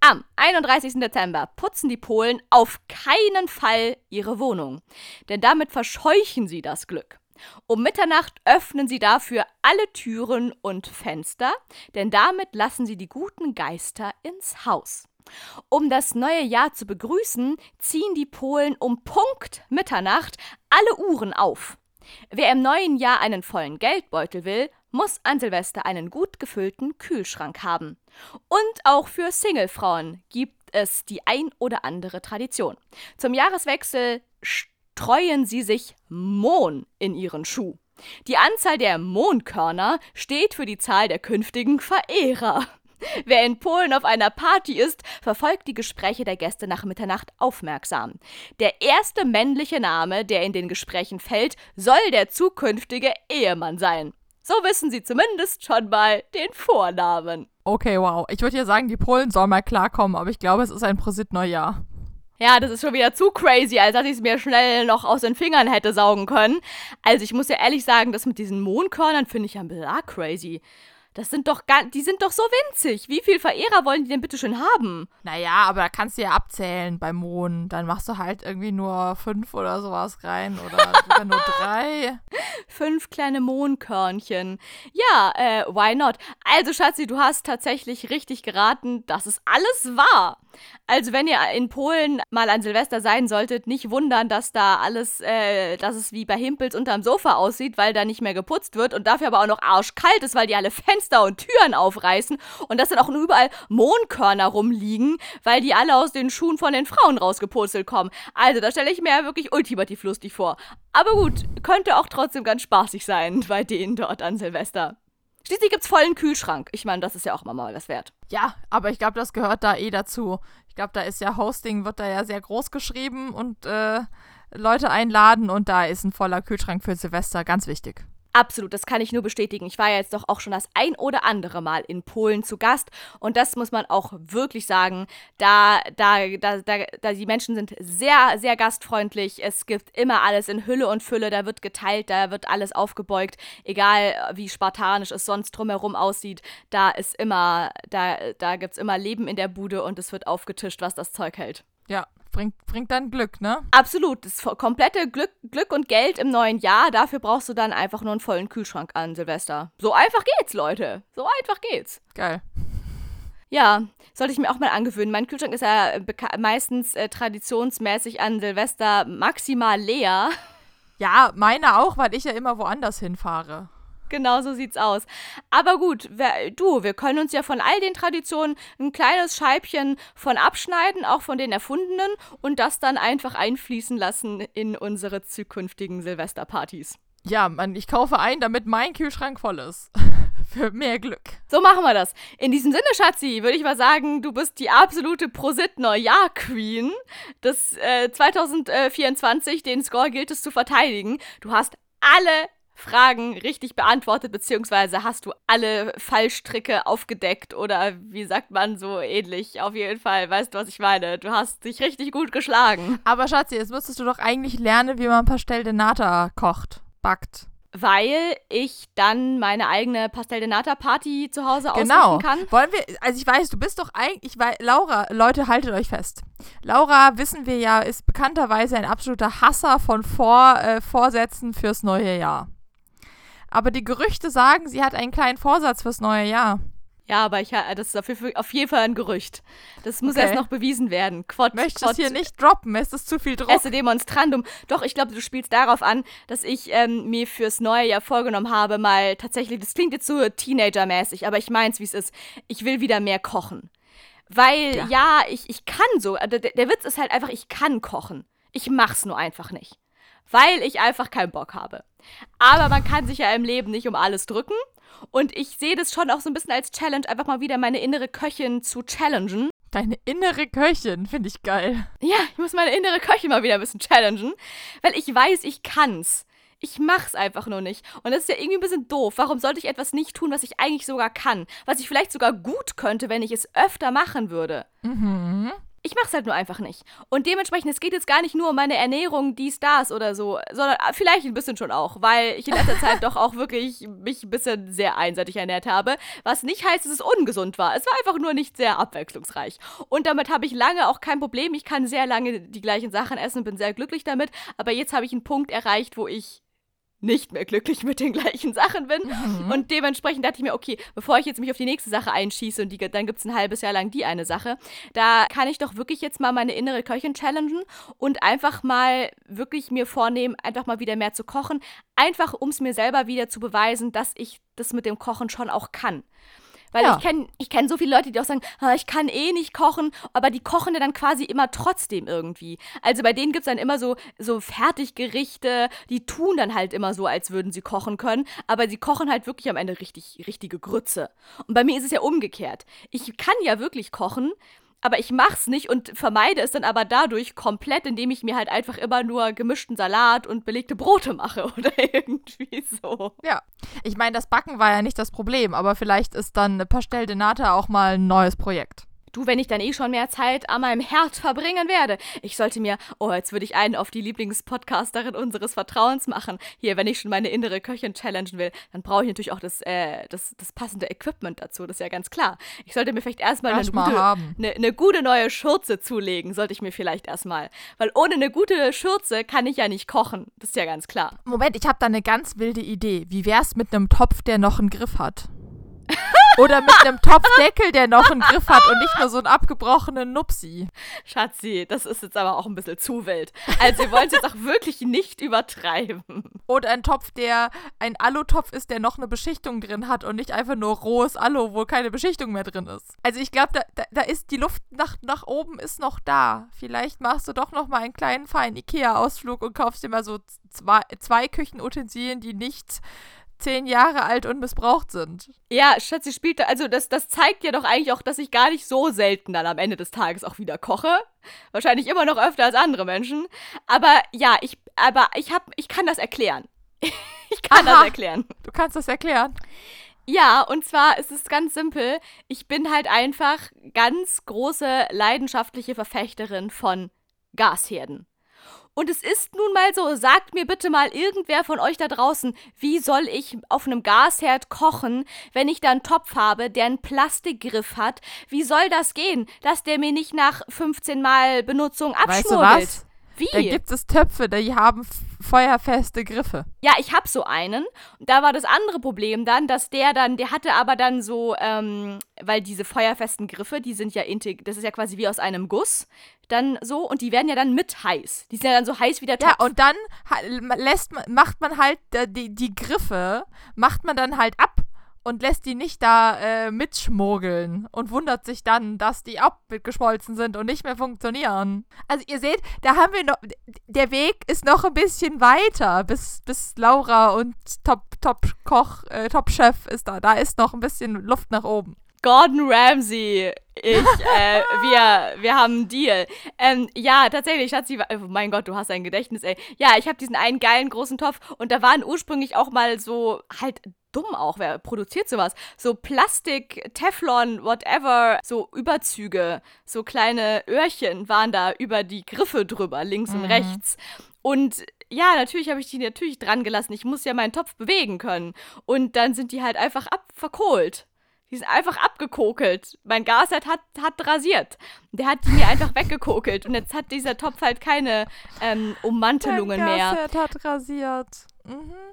Am 31. Dezember putzen die Polen auf keinen Fall ihre Wohnung, denn damit verscheuchen sie das Glück. Um Mitternacht öffnen sie dafür alle Türen und Fenster, denn damit lassen sie die guten Geister ins Haus. Um das neue Jahr zu begrüßen, ziehen die Polen um Punkt Mitternacht alle Uhren auf. Wer im neuen Jahr einen vollen Geldbeutel will, muss an Silvester einen gut gefüllten Kühlschrank haben. Und auch für Singlefrauen gibt es die ein oder andere Tradition. Zum Jahreswechsel streuen sie sich Mohn in ihren Schuh. Die Anzahl der Mohnkörner steht für die Zahl der künftigen Verehrer. Wer in Polen auf einer Party ist, verfolgt die Gespräche der Gäste nach Mitternacht aufmerksam. Der erste männliche Name, der in den Gesprächen fällt, soll der zukünftige Ehemann sein. So wissen sie zumindest schon mal den Vornamen. Okay, wow. Ich würde ja sagen, die Polen sollen mal klarkommen, aber ich glaube, es ist ein Prosit-Neujahr. Ja, das ist schon wieder zu crazy, als dass ich es mir schnell noch aus den Fingern hätte saugen können. Also ich muss ja ehrlich sagen, das mit diesen Mohnkörnern finde ich ja ein bisschen crazy. Das sind doch gar, die sind doch so winzig. Wie viel Verehrer wollen die denn bitte schön haben? Naja, aber da kannst du ja abzählen beim Mond. Dann machst du halt irgendwie nur fünf oder sowas rein oder (laughs) nur drei. Fünf kleine Mohnkörnchen. Ja, äh, why not? Also, Schatzi, du hast tatsächlich richtig geraten. Das ist alles wahr. Also, wenn ihr in Polen mal an Silvester sein solltet, nicht wundern, dass da alles, äh, dass es wie bei Himpels unterm Sofa aussieht, weil da nicht mehr geputzt wird und dafür aber auch noch arschkalt ist, weil die alle Fenster und Türen aufreißen und dass dann auch überall Mohnkörner rumliegen, weil die alle aus den Schuhen von den Frauen rausgepurzelt kommen. Also, da stelle ich mir ja wirklich ultimativ lustig vor. Aber gut, könnte auch trotzdem ganz spaßig sein bei denen dort an Silvester. Schließlich gibt's vollen Kühlschrank. Ich meine, das ist ja auch mal was wert. Ja, aber ich glaube, das gehört da eh dazu. Ich glaube, da ist ja Hosting, wird da ja sehr groß geschrieben und äh, Leute einladen und da ist ein voller Kühlschrank für Silvester ganz wichtig. Absolut, das kann ich nur bestätigen. Ich war ja jetzt doch auch schon das ein oder andere Mal in Polen zu Gast und das muss man auch wirklich sagen. Da, da, da, da, da die Menschen sind sehr, sehr gastfreundlich. Es gibt immer alles in Hülle und Fülle. Da wird geteilt, da wird alles aufgebeugt, egal wie spartanisch es sonst drumherum aussieht. Da ist immer, da, da gibt es immer Leben in der Bude und es wird aufgetischt, was das Zeug hält. Ja, bringt, bringt dann Glück, ne? Absolut. Das komplette Glück, Glück und Geld im neuen Jahr. Dafür brauchst du dann einfach nur einen vollen Kühlschrank an Silvester. So einfach geht's, Leute. So einfach geht's. Geil. Ja, sollte ich mir auch mal angewöhnen. Mein Kühlschrank ist ja meistens äh, traditionsmäßig an Silvester maximal leer. Ja, meine auch, weil ich ja immer woanders hinfahre. Genau so sieht's aus. Aber gut, wer, du, wir können uns ja von all den Traditionen ein kleines Scheibchen von abschneiden, auch von den erfundenen, und das dann einfach einfließen lassen in unsere zukünftigen Silvesterpartys. Ja, Mann, ich kaufe ein, damit mein Kühlschrank voll ist. (laughs) Für mehr Glück. So machen wir das. In diesem Sinne, Schatzi, würde ich mal sagen, du bist die absolute Prosit-Neujahr-Queen des äh, 2024. Den Score gilt es zu verteidigen. Du hast alle Fragen richtig beantwortet, beziehungsweise hast du alle Fallstricke aufgedeckt oder wie sagt man so ähnlich? Auf jeden Fall, weißt du, was ich meine? Du hast dich richtig gut geschlagen. Aber Schatzi, jetzt müsstest du doch eigentlich lernen, wie man Pastel de Nata kocht, backt. Weil ich dann meine eigene Pastel de Nata Party zu Hause genau. ausrichten kann. Wollen wir, also ich weiß, du bist doch eigentlich, ich weiß, Laura, Leute, haltet euch fest. Laura, wissen wir ja, ist bekannterweise ein absoluter Hasser von Vor, äh, Vorsätzen fürs neue Jahr. Aber die Gerüchte sagen, sie hat einen kleinen Vorsatz fürs neue Jahr. Ja, aber ich, das ist auf jeden Fall ein Gerücht. Das muss okay. erst noch bewiesen werden. Quod, Möchtest Quod, hier nicht droppen? Ist das zu viel Druck? Esse demonstrandum. Doch, ich glaube, du spielst darauf an, dass ich ähm, mir fürs neue Jahr vorgenommen habe, mal tatsächlich, das klingt jetzt so Teenager-mäßig, aber ich meins, wie es ist. Ich will wieder mehr kochen. Weil, ja, ja ich, ich kann so. Der, der Witz ist halt einfach, ich kann kochen. Ich mach's nur einfach nicht weil ich einfach keinen Bock habe. Aber man kann sich ja im Leben nicht um alles drücken. Und ich sehe das schon auch so ein bisschen als Challenge, einfach mal wieder meine innere Köchin zu challengen. Deine innere Köchin, finde ich geil. Ja, ich muss meine innere Köchin mal wieder ein bisschen challengen, weil ich weiß, ich kann's. Ich mach's einfach nur nicht. Und das ist ja irgendwie ein bisschen doof. Warum sollte ich etwas nicht tun, was ich eigentlich sogar kann? Was ich vielleicht sogar gut könnte, wenn ich es öfter machen würde. Mhm ich mach's halt nur einfach nicht. Und dementsprechend, es geht jetzt gar nicht nur um meine Ernährung, dies, das oder so, sondern vielleicht ein bisschen schon auch, weil ich in letzter Zeit (laughs) doch auch wirklich mich ein bisschen sehr einseitig ernährt habe. Was nicht heißt, dass es ungesund war. Es war einfach nur nicht sehr abwechslungsreich. Und damit habe ich lange auch kein Problem. Ich kann sehr lange die gleichen Sachen essen und bin sehr glücklich damit. Aber jetzt habe ich einen Punkt erreicht, wo ich nicht mehr glücklich mit den gleichen Sachen bin. Mhm. Und dementsprechend dachte ich mir, okay, bevor ich jetzt mich auf die nächste Sache einschieße und die, dann gibt es ein halbes Jahr lang die eine Sache, da kann ich doch wirklich jetzt mal meine innere Köchin challengen und einfach mal wirklich mir vornehmen, einfach mal wieder mehr zu kochen. Einfach, um es mir selber wieder zu beweisen, dass ich das mit dem Kochen schon auch kann. Weil ja. ich kenne ich kenn so viele Leute, die auch sagen, ich kann eh nicht kochen, aber die kochen ja dann quasi immer trotzdem irgendwie. Also bei denen gibt es dann immer so, so Fertiggerichte, die tun dann halt immer so, als würden sie kochen können, aber sie kochen halt wirklich am Ende richtig, richtige Grütze. Und bei mir ist es ja umgekehrt. Ich kann ja wirklich kochen, aber ich mach's nicht und vermeide es dann aber dadurch komplett, indem ich mir halt einfach immer nur gemischten Salat und belegte Brote mache (laughs) oder irgendwie so. Ja, ich meine, das Backen war ja nicht das Problem, aber vielleicht ist dann Pastel de Nata auch mal ein neues Projekt. Du, wenn ich dann eh schon mehr Zeit an meinem Herd verbringen werde. Ich sollte mir, oh, jetzt würde ich einen auf die Lieblingspodcasterin unseres Vertrauens machen. Hier, wenn ich schon meine innere Köchin challengen will, dann brauche ich natürlich auch das, äh, das, das passende Equipment dazu. Das ist ja ganz klar. Ich sollte mir vielleicht erstmal eine, gute, eine, eine gute neue Schürze zulegen. Sollte ich mir vielleicht erstmal. Weil ohne eine gute Schürze kann ich ja nicht kochen. Das ist ja ganz klar. Moment, ich habe da eine ganz wilde Idee. Wie wär's mit einem Topf, der noch einen Griff hat? Oder mit einem Topfdeckel, der noch einen Griff hat und nicht nur so einen abgebrochenen Nupsi. Schatzi, das ist jetzt aber auch ein bisschen zu wild. Also wollen es jetzt auch wirklich nicht übertreiben. Oder ein Topf, der ein Alutopf ist, der noch eine Beschichtung drin hat und nicht einfach nur rohes Alu, wo keine Beschichtung mehr drin ist. Also ich glaube, da, da, da, ist die Luft nach, nach oben ist noch da. Vielleicht machst du doch noch mal einen kleinen feinen Ikea-Ausflug und kaufst dir mal so zwei, zwei Küchenutensilien, die nicht zehn Jahre alt und missbraucht sind. Ja, Schatzi spielt, also das, das zeigt ja doch eigentlich auch, dass ich gar nicht so selten dann am Ende des Tages auch wieder koche. Wahrscheinlich immer noch öfter als andere Menschen. Aber ja, ich, aber ich hab, ich kann das erklären. (laughs) ich kann Aha, das erklären. Du kannst das erklären. Ja, und zwar ist es ganz simpel. Ich bin halt einfach ganz große leidenschaftliche Verfechterin von Gasherden. Und es ist nun mal so, sagt mir bitte mal irgendwer von euch da draußen, wie soll ich auf einem Gasherd kochen, wenn ich da einen Topf habe, der einen Plastikgriff hat? Wie soll das gehen, dass der mir nicht nach 15 Mal Benutzung abschmuggelt? Weißt du was? Wie? Da gibt es Töpfe, die haben feuerfeste Griffe. Ja, ich habe so einen. Da war das andere Problem dann, dass der dann, der hatte aber dann so, ähm, weil diese feuerfesten Griffe, die sind ja das ist ja quasi wie aus einem Guss, dann so und die werden ja dann mit heiß. Die sind ja dann so heiß wie der Topf. Ja, und dann lässt, macht man halt äh, die, die Griffe, macht man dann halt ab und lässt die nicht da äh, mitschmuggeln und wundert sich dann, dass die abgeschmolzen sind und nicht mehr funktionieren. Also ihr seht, da haben wir noch, der Weg ist noch ein bisschen weiter, bis, bis Laura und Top, Top Koch, äh, Top Chef ist da. Da ist noch ein bisschen Luft nach oben. Gordon Ramsay, ich, (laughs) äh, wir, wir haben einen Deal. Ähm, ja, tatsächlich, Schatzi, oh mein Gott, du hast ein Gedächtnis, ey. Ja, ich habe diesen einen geilen großen Topf und da waren ursprünglich auch mal so halt dumm auch, wer produziert sowas? So Plastik, Teflon, whatever, so Überzüge, so kleine Öhrchen waren da über die Griffe drüber, links mhm. und rechts. Und ja, natürlich habe ich die natürlich dran gelassen. Ich muss ja meinen Topf bewegen können. Und dann sind die halt einfach abverkohlt. Die sind einfach abgekokelt. Mein Gasherd hat, hat rasiert. Der hat die mir einfach weggekokelt. Und jetzt hat dieser Topf halt keine ähm, Ummantelungen mein mehr. Gasherd hat rasiert.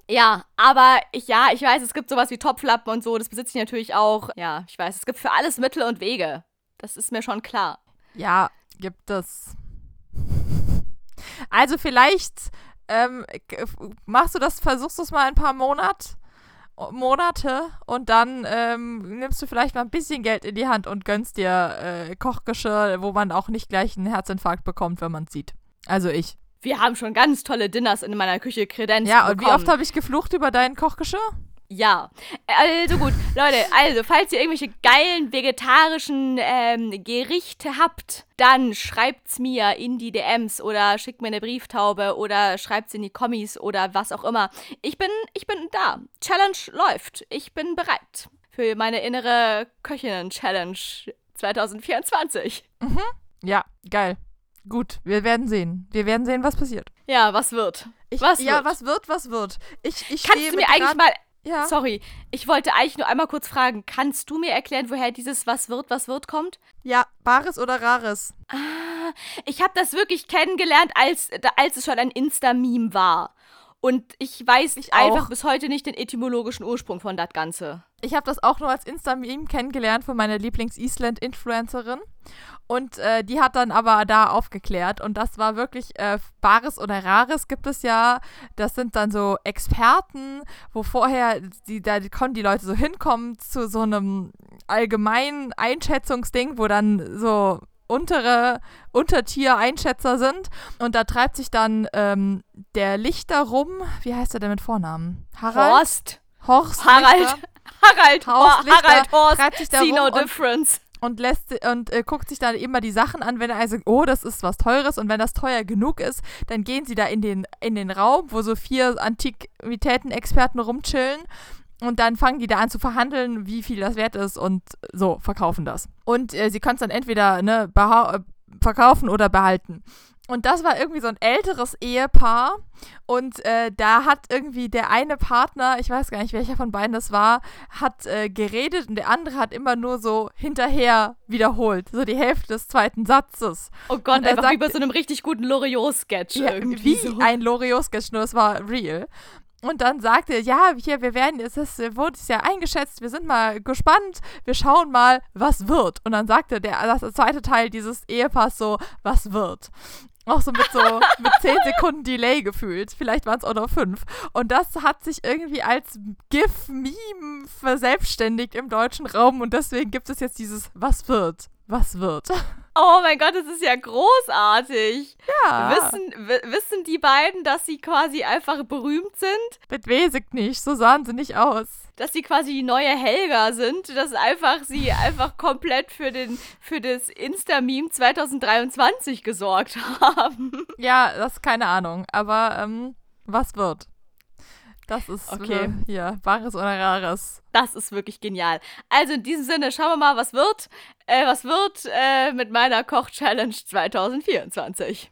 Ja, aber ich, ja, ich weiß, es gibt sowas wie Topflappen und so. Das besitze ich natürlich auch. Ja, ich weiß, es gibt für alles Mittel und Wege. Das ist mir schon klar. Ja, gibt es. Also vielleicht ähm, machst du das, versuchst du es mal ein paar Monate Monate und dann ähm, nimmst du vielleicht mal ein bisschen Geld in die Hand und gönnst dir äh, Kochgeschirr, wo man auch nicht gleich einen Herzinfarkt bekommt, wenn man es sieht. Also ich. Wir haben schon ganz tolle Dinners in meiner Küche kredenzt. Ja, und bekommen. wie oft habe ich geflucht über dein Kochgeschirr? Ja, also gut, Leute, also falls ihr irgendwelche geilen vegetarischen ähm, Gerichte habt, dann schreibt's mir in die DMs oder schickt mir eine Brieftaube oder schreibt's in die Kommis oder was auch immer. Ich bin, ich bin da. Challenge läuft. Ich bin bereit für meine innere Köchinnen-Challenge 2024. Mhm. Ja, geil. Gut, wir werden sehen. Wir werden sehen, was passiert. Ja, was wird? Ich, was ja, wird? was wird, was wird? Ich, ich Kannst du mir eigentlich mal ja. Sorry, ich wollte eigentlich nur einmal kurz fragen, kannst du mir erklären, woher dieses Was wird, was wird kommt? Ja, Bares oder Rares. Ah, ich habe das wirklich kennengelernt, als, als es schon ein Insta-Meme war. Und ich weiß ich einfach bis heute nicht den etymologischen Ursprung von das Ganze. Ich habe das auch nur als Insta-Meme kennengelernt von meiner Lieblings-Island-Influencerin. Und äh, die hat dann aber da aufgeklärt. Und das war wirklich äh, Bares oder Rares gibt es ja. Das sind dann so Experten, wo vorher, die, da konnten die Leute so hinkommen zu so einem allgemeinen Einschätzungsding, wo dann so untere Untertier-Einschätzer sind. Und da treibt sich dann ähm, der Lichter rum. Wie heißt er denn mit Vornamen? Harald? Horst. Horst. Harald. Lichter. Harald. Horst. Harald Horst. Treibt sich da See no difference und lässt und äh, guckt sich dann immer die Sachen an, wenn er also, oh, das ist was Teures und wenn das teuer genug ist, dann gehen sie da in den, in den Raum, wo so vier Antiquitäten-Experten rumchillen Und dann fangen die da an zu verhandeln, wie viel das wert ist und so verkaufen das. Und äh, sie können es dann entweder ne, verkaufen oder behalten. Und das war irgendwie so ein älteres Ehepaar. Und äh, da hat irgendwie der eine Partner, ich weiß gar nicht, welcher von beiden das war, hat äh, geredet und der andere hat immer nur so hinterher wiederholt. So die Hälfte des zweiten Satzes. Oh Gott, einfach sagt, wie bei so einem richtig guten Loriot-Sketch. Ja, irgendwie wie so. ein Loriot-Sketch, nur es war real. Und dann sagte er, ja, hier, wir werden, es ist, wurde es ja eingeschätzt, wir sind mal gespannt, wir schauen mal, was wird. Und dann sagte der, das zweite Teil dieses Ehepaars so, was wird. Auch so mit so mit 10 Sekunden Delay gefühlt. Vielleicht waren es auch noch 5. Und das hat sich irgendwie als GIF-Meme verselbstständigt im deutschen Raum und deswegen gibt es jetzt dieses Was wird? Was wird? (laughs) Oh mein Gott, das ist ja großartig. Ja. Wissen, wissen die beiden, dass sie quasi einfach berühmt sind? Das weiß ich nicht. So sahen sie nicht aus. Dass sie quasi die neue Helga sind, dass einfach sie einfach komplett für, den, für das Insta-Meme 2023 gesorgt (laughs) haben. Ja, das ist keine Ahnung. Aber ähm, was wird? Das ist okay. Äh, hier, wahres oder rares. Das ist wirklich genial. Also in diesem Sinne, schauen wir mal, was wird. Äh, was wird äh, mit meiner Koch-Challenge 2024?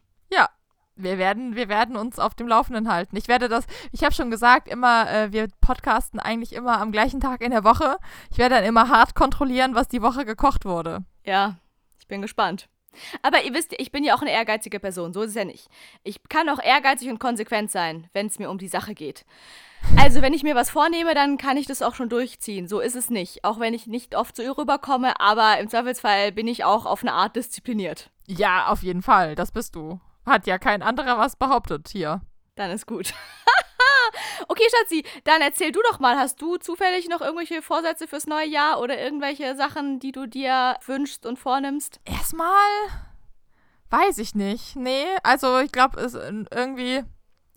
Wir werden, wir werden uns auf dem Laufenden halten. Ich werde das, ich habe schon gesagt, immer, äh, wir podcasten eigentlich immer am gleichen Tag in der Woche. Ich werde dann immer hart kontrollieren, was die Woche gekocht wurde. Ja, ich bin gespannt. Aber ihr wisst, ich bin ja auch eine ehrgeizige Person, so ist es ja nicht. Ich kann auch ehrgeizig und konsequent sein, wenn es mir um die Sache geht. Also, wenn ich mir was vornehme, dann kann ich das auch schon durchziehen. So ist es nicht. Auch wenn ich nicht oft zu ihr rüberkomme, aber im Zweifelsfall bin ich auch auf eine Art diszipliniert. Ja, auf jeden Fall. Das bist du. Hat ja kein anderer was behauptet hier. Dann ist gut. (laughs) okay, Schatzi, dann erzähl du doch mal. Hast du zufällig noch irgendwelche Vorsätze fürs neue Jahr oder irgendwelche Sachen, die du dir wünschst und vornimmst? Erstmal weiß ich nicht. Nee, also ich glaube, es irgendwie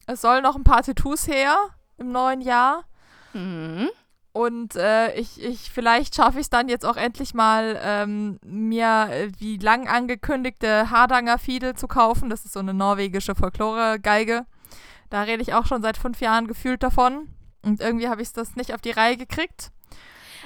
es soll noch ein paar Tattoos her im neuen Jahr. Mhm. Und äh, ich, ich, vielleicht schaffe ich es dann jetzt auch endlich mal, ähm, mir äh, die lang angekündigte Hardanger Fiedel zu kaufen. Das ist so eine norwegische Folklore-Geige. Da rede ich auch schon seit fünf Jahren gefühlt davon. Und irgendwie habe ich das nicht auf die Reihe gekriegt.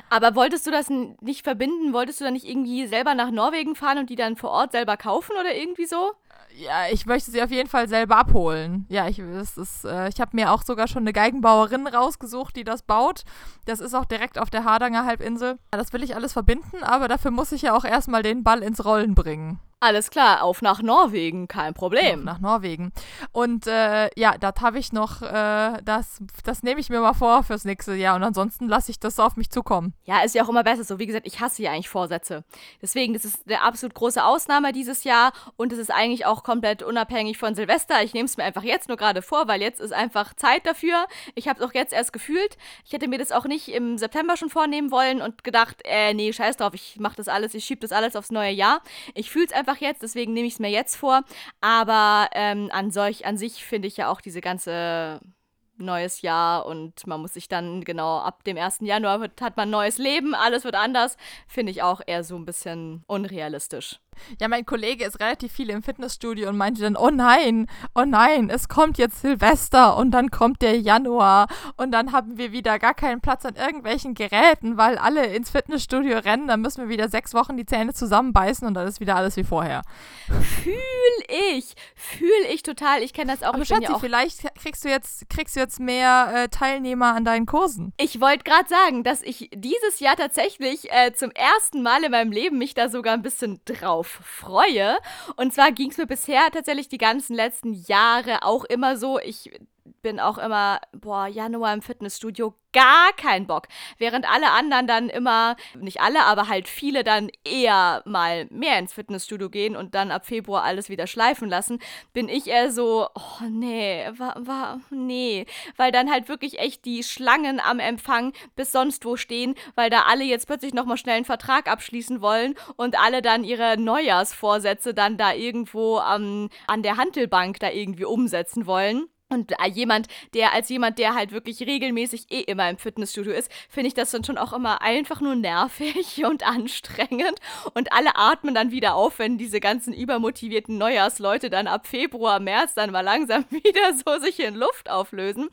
Aber wolltest du das nicht verbinden? Wolltest du dann nicht irgendwie selber nach Norwegen fahren und die dann vor Ort selber kaufen oder irgendwie so? Ja, ich möchte sie auf jeden Fall selber abholen. Ja, ich, äh, ich habe mir auch sogar schon eine Geigenbauerin rausgesucht, die das baut. Das ist auch direkt auf der Hardanger Halbinsel. Das will ich alles verbinden, aber dafür muss ich ja auch erstmal den Ball ins Rollen bringen. Alles klar, auf nach Norwegen, kein Problem. Auf nach Norwegen. Und äh, ja, das habe ich noch, äh, das, das nehme ich mir mal vor fürs nächste Jahr und ansonsten lasse ich das auf mich zukommen. Ja, ist ja auch immer besser so. Wie gesagt, ich hasse ja eigentlich Vorsätze. Deswegen, das ist eine absolut große Ausnahme dieses Jahr und es ist eigentlich auch komplett unabhängig von Silvester. Ich nehme es mir einfach jetzt nur gerade vor, weil jetzt ist einfach Zeit dafür. Ich habe es auch jetzt erst gefühlt. Ich hätte mir das auch nicht im September schon vornehmen wollen und gedacht, äh, nee, scheiß drauf, ich mache das alles, ich schiebe das alles aufs neue Jahr. Ich fühle es einfach einfach jetzt, deswegen nehme ich es mir jetzt vor. Aber ähm, an, solch, an sich finde ich ja auch diese ganze neues Jahr und man muss sich dann genau ab dem 1. Januar wird, hat man ein neues Leben, alles wird anders, finde ich auch eher so ein bisschen unrealistisch. Ja, mein Kollege ist relativ viel im Fitnessstudio und meinte dann, oh nein, oh nein, es kommt jetzt Silvester und dann kommt der Januar und dann haben wir wieder gar keinen Platz an irgendwelchen Geräten, weil alle ins Fitnessstudio rennen, dann müssen wir wieder sechs Wochen die Zähne zusammenbeißen und dann ist wieder alles wie vorher. Fühl ich, fühl ich total. Ich kenne das auch. Aber Schatzi, ja auch vielleicht kriegst du jetzt, kriegst du jetzt mehr äh, Teilnehmer an deinen Kursen. Ich wollte gerade sagen, dass ich dieses Jahr tatsächlich äh, zum ersten Mal in meinem Leben mich da sogar ein bisschen drauf freue. Und zwar ging es mir bisher tatsächlich die ganzen letzten Jahre auch immer so. Ich bin auch immer, boah, Januar im Fitnessstudio, gar kein Bock. Während alle anderen dann immer, nicht alle, aber halt viele dann eher mal mehr ins Fitnessstudio gehen und dann ab Februar alles wieder schleifen lassen, bin ich eher so, oh nee, war, war, nee. Weil dann halt wirklich echt die Schlangen am Empfang bis sonst wo stehen, weil da alle jetzt plötzlich nochmal schnell einen Vertrag abschließen wollen und alle dann ihre Neujahrsvorsätze dann da irgendwo ähm, an der Handelbank da irgendwie umsetzen wollen. Und äh, jemand, der als jemand, der halt wirklich regelmäßig eh immer im Fitnessstudio ist, finde ich das dann schon auch immer einfach nur nervig (laughs) und anstrengend. Und alle atmen dann wieder auf, wenn diese ganzen übermotivierten Neujahrsleute dann ab Februar, März dann mal langsam (laughs) wieder so sich in Luft auflösen.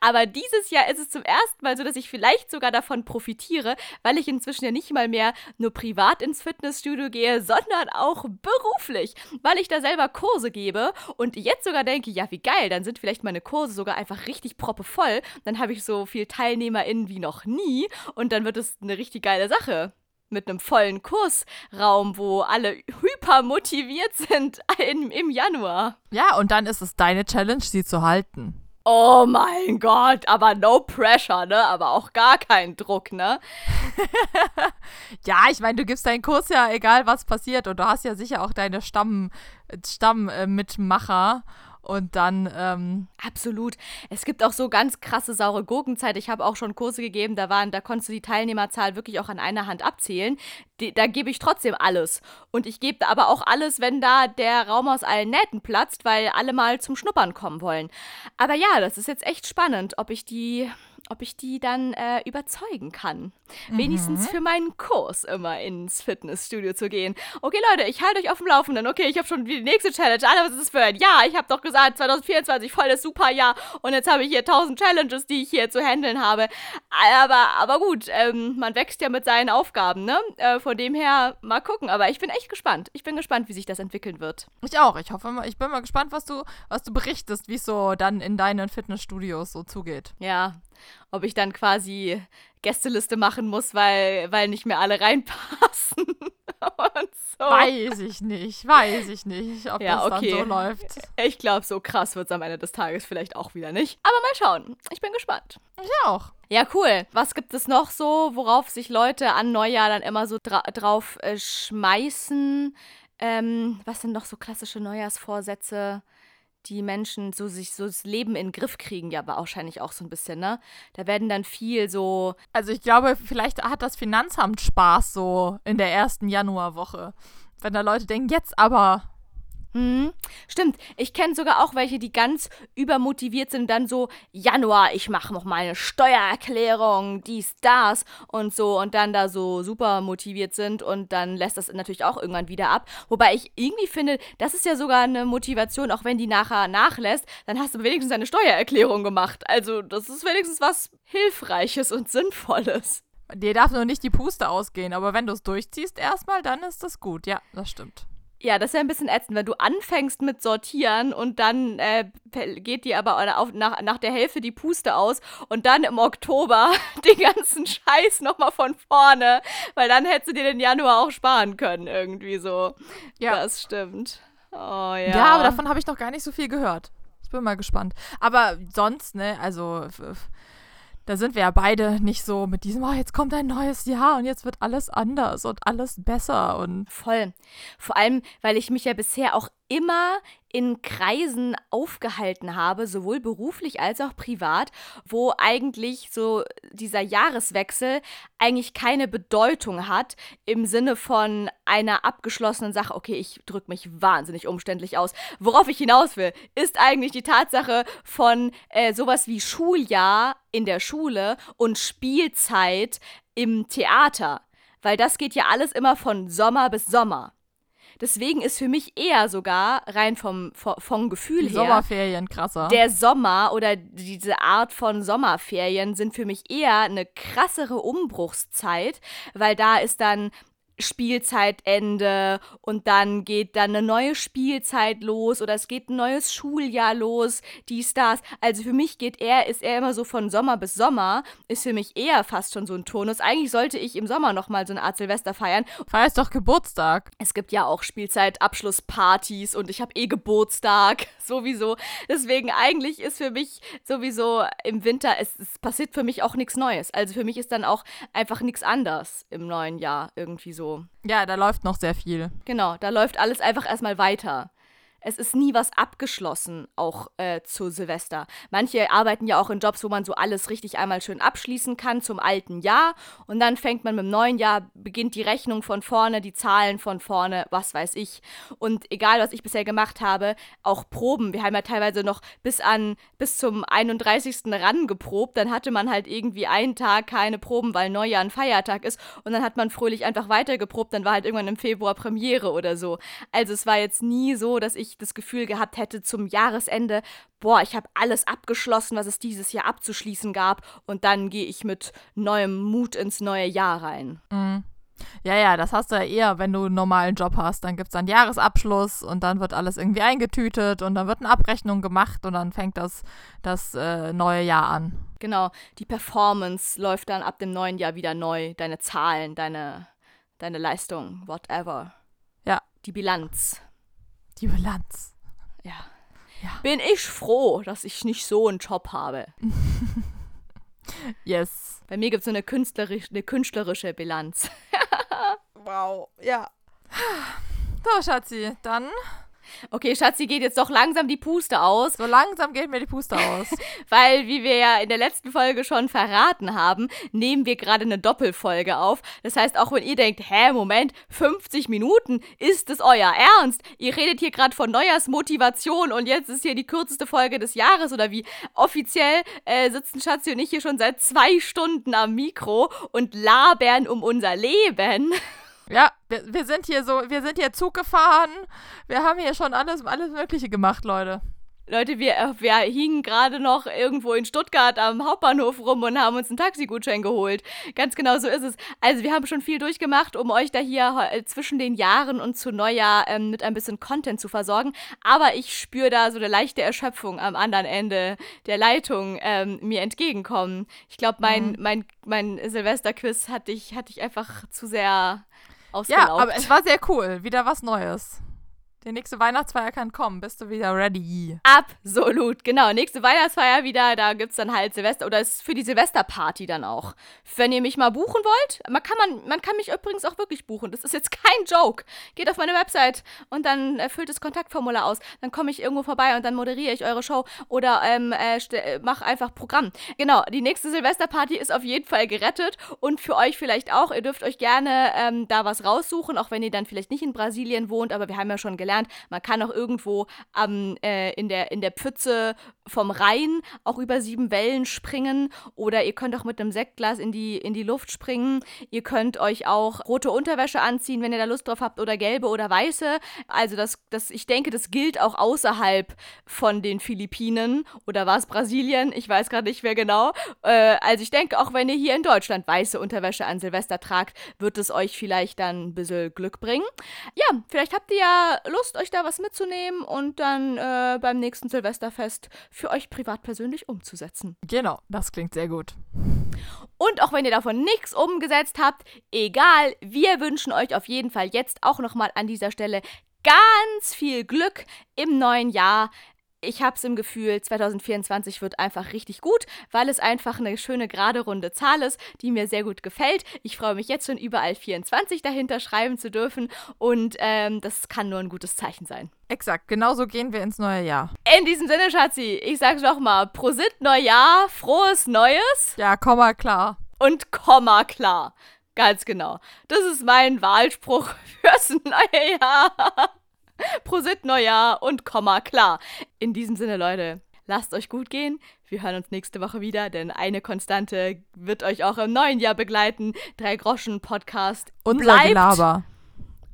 Aber dieses Jahr ist es zum ersten Mal so, dass ich vielleicht sogar davon profitiere, weil ich inzwischen ja nicht mal mehr nur privat ins Fitnessstudio gehe, sondern auch beruflich, weil ich da selber Kurse gebe und jetzt sogar denke, ja, wie geil, dann sind vielleicht meine Kurse sogar einfach richtig proppevoll. Dann habe ich so viel TeilnehmerInnen wie noch nie und dann wird es eine richtig geile Sache mit einem vollen Kursraum, wo alle hyper motiviert sind (laughs) im, im Januar. Ja, und dann ist es deine Challenge, sie zu halten. Oh mein Gott, aber no pressure, ne? Aber auch gar kein Druck, ne? (laughs) ja, ich meine, du gibst deinen Kurs ja egal, was passiert. Und du hast ja sicher auch deine Stamm, Stammmitmacher. Äh, und dann. Ähm Absolut. Es gibt auch so ganz krasse saure Gurkenzeit. Ich habe auch schon Kurse gegeben, da waren, da konntest du die Teilnehmerzahl wirklich auch an einer Hand abzählen. Die, da gebe ich trotzdem alles. Und ich gebe aber auch alles, wenn da der Raum aus allen Nähten platzt, weil alle mal zum Schnuppern kommen wollen. Aber ja, das ist jetzt echt spannend, ob ich die ob ich die dann äh, überzeugen kann. Mhm. Wenigstens für meinen Kurs immer ins Fitnessstudio zu gehen. Okay, Leute, ich halte euch auf dem Laufenden. Okay, ich habe schon die nächste Challenge. Alter, was ist das für ein Jahr? Ich habe doch gesagt, 2024 voll das super Jahr. Und jetzt habe ich hier 1000 Challenges, die ich hier zu handeln habe. Aber, aber gut, ähm, man wächst ja mit seinen Aufgaben, ne? Äh, von dem her, mal gucken. Aber ich bin echt gespannt. Ich bin gespannt, wie sich das entwickeln wird. Ich auch. Ich hoffe mal, ich bin mal gespannt, was du, was du berichtest, wie es so dann in deinen Fitnessstudios so zugeht. Ja, ob ich dann quasi Gästeliste machen muss, weil, weil nicht mehr alle reinpassen. (laughs) und so. Weiß ich nicht, weiß ich nicht, ob ja, das okay. dann so läuft. Ich glaube, so krass wird es am Ende des Tages vielleicht auch wieder nicht. Aber mal schauen. Ich bin gespannt. Ich auch. Ja, cool. Was gibt es noch so, worauf sich Leute an Neujahr dann immer so dra drauf äh, schmeißen? Ähm, was sind noch so klassische Neujahrsvorsätze? Die Menschen so sich so das Leben in den Griff kriegen, ja, aber wahrscheinlich auch so ein bisschen, ne? Da werden dann viel so. Also ich glaube, vielleicht hat das Finanzamt Spaß so in der ersten Januarwoche. Wenn da Leute denken, jetzt aber Mhm. Stimmt. Ich kenne sogar auch welche, die ganz übermotiviert sind dann so, Januar, ich mache noch meine Steuererklärung, dies, das und so und dann da so super motiviert sind und dann lässt das natürlich auch irgendwann wieder ab. Wobei ich irgendwie finde, das ist ja sogar eine Motivation, auch wenn die nachher nachlässt, dann hast du wenigstens deine Steuererklärung gemacht. Also das ist wenigstens was Hilfreiches und Sinnvolles. Dir darf nur nicht die Puste ausgehen, aber wenn du es durchziehst erstmal, dann ist das gut. Ja, das stimmt. Ja, das ist ja ein bisschen ätzend, wenn du anfängst mit Sortieren und dann äh, geht dir aber auf, nach, nach der Hälfte die Puste aus und dann im Oktober (laughs) den ganzen Scheiß nochmal von vorne, weil dann hättest du dir den Januar auch sparen können, irgendwie so. Ja. Das stimmt. Oh ja. Ja, aber davon habe ich noch gar nicht so viel gehört. Ich bin mal gespannt. Aber sonst, ne, also da sind wir ja beide nicht so mit diesem, oh, jetzt kommt ein neues Jahr und jetzt wird alles anders und alles besser und. Voll. Vor allem, weil ich mich ja bisher auch immer in Kreisen aufgehalten habe, sowohl beruflich als auch privat, wo eigentlich so dieser Jahreswechsel eigentlich keine Bedeutung hat im Sinne von einer abgeschlossenen Sache. Okay, ich drücke mich wahnsinnig umständlich aus. Worauf ich hinaus will, ist eigentlich die Tatsache von äh, sowas wie Schuljahr in der Schule und Spielzeit im Theater. Weil das geht ja alles immer von Sommer bis Sommer. Deswegen ist für mich eher sogar rein vom, vom Gefühl her. Sommerferien krasser. Der Sommer oder diese Art von Sommerferien sind für mich eher eine krassere Umbruchszeit, weil da ist dann Spielzeitende und dann geht dann eine neue Spielzeit los oder es geht ein neues Schuljahr los, die Stars. Also für mich geht er, ist er immer so von Sommer bis Sommer, ist für mich eher fast schon so ein Tonus. Eigentlich sollte ich im Sommer nochmal so eine Art Silvester feiern. Feierst doch Geburtstag. Es gibt ja auch Spielzeitabschlusspartys und ich habe eh Geburtstag, (laughs) sowieso. Deswegen eigentlich ist für mich sowieso im Winter, es, es passiert für mich auch nichts Neues. Also für mich ist dann auch einfach nichts anders im neuen Jahr irgendwie so. Ja, da läuft noch sehr viel. Genau, da läuft alles einfach erstmal weiter. Es ist nie was abgeschlossen, auch äh, zu Silvester. Manche arbeiten ja auch in Jobs, wo man so alles richtig einmal schön abschließen kann zum alten Jahr und dann fängt man mit dem neuen Jahr, beginnt die Rechnung von vorne, die Zahlen von vorne, was weiß ich. Und egal, was ich bisher gemacht habe, auch Proben. Wir haben ja teilweise noch bis an, bis zum 31. ran geprobt, dann hatte man halt irgendwie einen Tag keine Proben, weil Neujahr ein Feiertag ist und dann hat man fröhlich einfach weitergeprobt, dann war halt irgendwann im Februar Premiere oder so. Also es war jetzt nie so, dass ich das Gefühl gehabt hätte zum Jahresende, boah, ich habe alles abgeschlossen, was es dieses Jahr abzuschließen gab und dann gehe ich mit neuem Mut ins neue Jahr rein. Mhm. Ja, ja, das hast du ja eher, wenn du einen normalen Job hast. Dann gibt es einen Jahresabschluss und dann wird alles irgendwie eingetütet und dann wird eine Abrechnung gemacht und dann fängt das, das äh, neue Jahr an. Genau, die Performance läuft dann ab dem neuen Jahr wieder neu. Deine Zahlen, deine, deine Leistung, whatever. Ja. Die Bilanz. Die Bilanz. Ja. ja. Bin ich froh, dass ich nicht so einen Job habe. (laughs) yes. Bei mir gibt es so eine, künstlerisch, eine künstlerische Bilanz. (laughs) wow, ja. So, Schatzi, dann Okay, Schatzi, geht jetzt doch langsam die Puste aus. So langsam geht mir die Puste aus. (laughs) Weil, wie wir ja in der letzten Folge schon verraten haben, nehmen wir gerade eine Doppelfolge auf. Das heißt, auch wenn ihr denkt, hä, Moment, 50 Minuten, ist es euer Ernst? Ihr redet hier gerade von Neujahrsmotivation und jetzt ist hier die kürzeste Folge des Jahres oder wie? Offiziell äh, sitzen Schatzi und ich hier schon seit zwei Stunden am Mikro und labern um unser Leben. (laughs) Ja, wir, wir sind hier so, wir sind hier Zug gefahren. Wir haben hier schon alles, alles Mögliche gemacht, Leute. Leute, wir, äh, wir hingen gerade noch irgendwo in Stuttgart am Hauptbahnhof rum und haben uns einen Taxigutschein geholt. Ganz genau so ist es. Also wir haben schon viel durchgemacht, um euch da hier zwischen den Jahren und zu Neujahr ähm, mit ein bisschen Content zu versorgen. Aber ich spüre da so eine leichte Erschöpfung am anderen Ende der Leitung ähm, mir entgegenkommen. Ich glaube, mein, mhm. mein, mein Silvesterquiz hatte ich, hatte ich einfach zu sehr ausgelaugt. Ja, aber es war sehr cool. Wieder was Neues. Die nächste Weihnachtsfeier kann kommen. Bist du wieder ready? Absolut, genau. Nächste Weihnachtsfeier wieder, da gibt es dann halt Silvester oder ist für die Silvesterparty dann auch. Wenn ihr mich mal buchen wollt, man kann, man, man kann mich übrigens auch wirklich buchen. Das ist jetzt (laughs) kein Joke. Geht auf meine Website und dann erfüllt das Kontaktformular aus. Dann komme ich irgendwo vorbei und dann moderiere ich eure Show oder ähm, äh, äh, mach einfach Programm. Genau, die nächste Silvesterparty ist auf jeden Fall gerettet und für euch vielleicht auch. Ihr dürft euch gerne ähm, da was raussuchen, auch wenn ihr dann vielleicht nicht in Brasilien wohnt, aber wir haben ja schon gelernt, gelernt, man kann auch irgendwo ähm, äh, in, der, in der Pfütze vom Rhein auch über sieben Wellen springen oder ihr könnt auch mit einem Sektglas in die, in die Luft springen. Ihr könnt euch auch rote Unterwäsche anziehen, wenn ihr da Lust drauf habt oder gelbe oder weiße. Also das, das, ich denke, das gilt auch außerhalb von den Philippinen oder war es Brasilien? Ich weiß gerade nicht mehr genau. Äh, also ich denke, auch wenn ihr hier in Deutschland weiße Unterwäsche an Silvester tragt, wird es euch vielleicht dann ein bisschen Glück bringen. Ja, vielleicht habt ihr ja Lust Lust, euch da was mitzunehmen und dann äh, beim nächsten Silvesterfest für euch privat persönlich umzusetzen. Genau, das klingt sehr gut. Und auch wenn ihr davon nichts umgesetzt habt, egal, wir wünschen euch auf jeden Fall jetzt auch nochmal an dieser Stelle ganz viel Glück im neuen Jahr ich habe es im Gefühl, 2024 wird einfach richtig gut, weil es einfach eine schöne gerade runde Zahl ist, die mir sehr gut gefällt. Ich freue mich jetzt schon überall 24 dahinter schreiben zu dürfen und ähm, das kann nur ein gutes Zeichen sein. Exakt, genauso gehen wir ins neue Jahr. In diesem Sinne, Schatzi, ich sag's nochmal, Prosit Neujahr, frohes Neues. Ja, Komma klar. Und Komma klar. Ganz genau. Das ist mein Wahlspruch (laughs) fürs neue Jahr. (laughs) Prosit Neujahr und Komma klar. In diesem Sinne, Leute, lasst euch gut gehen. Wir hören uns nächste Woche wieder, denn eine Konstante wird euch auch im neuen Jahr begleiten. Drei Groschen Podcast. Unser bleibt. Gelaber.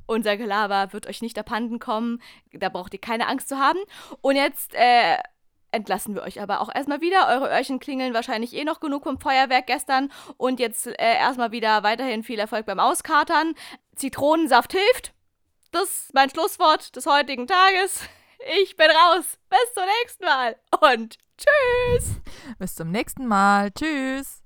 Unser Gelaber wird euch nicht abhanden kommen. Da braucht ihr keine Angst zu haben. Und jetzt, äh, entlassen wir euch aber auch erstmal wieder. Eure Öhrchen klingeln wahrscheinlich eh noch genug vom Feuerwerk gestern. Und jetzt äh, erstmal wieder weiterhin viel Erfolg beim Auskatern. Zitronensaft hilft. Das ist mein Schlusswort des heutigen Tages. Ich bin raus. Bis zum nächsten Mal und tschüss. Bis zum nächsten Mal. Tschüss.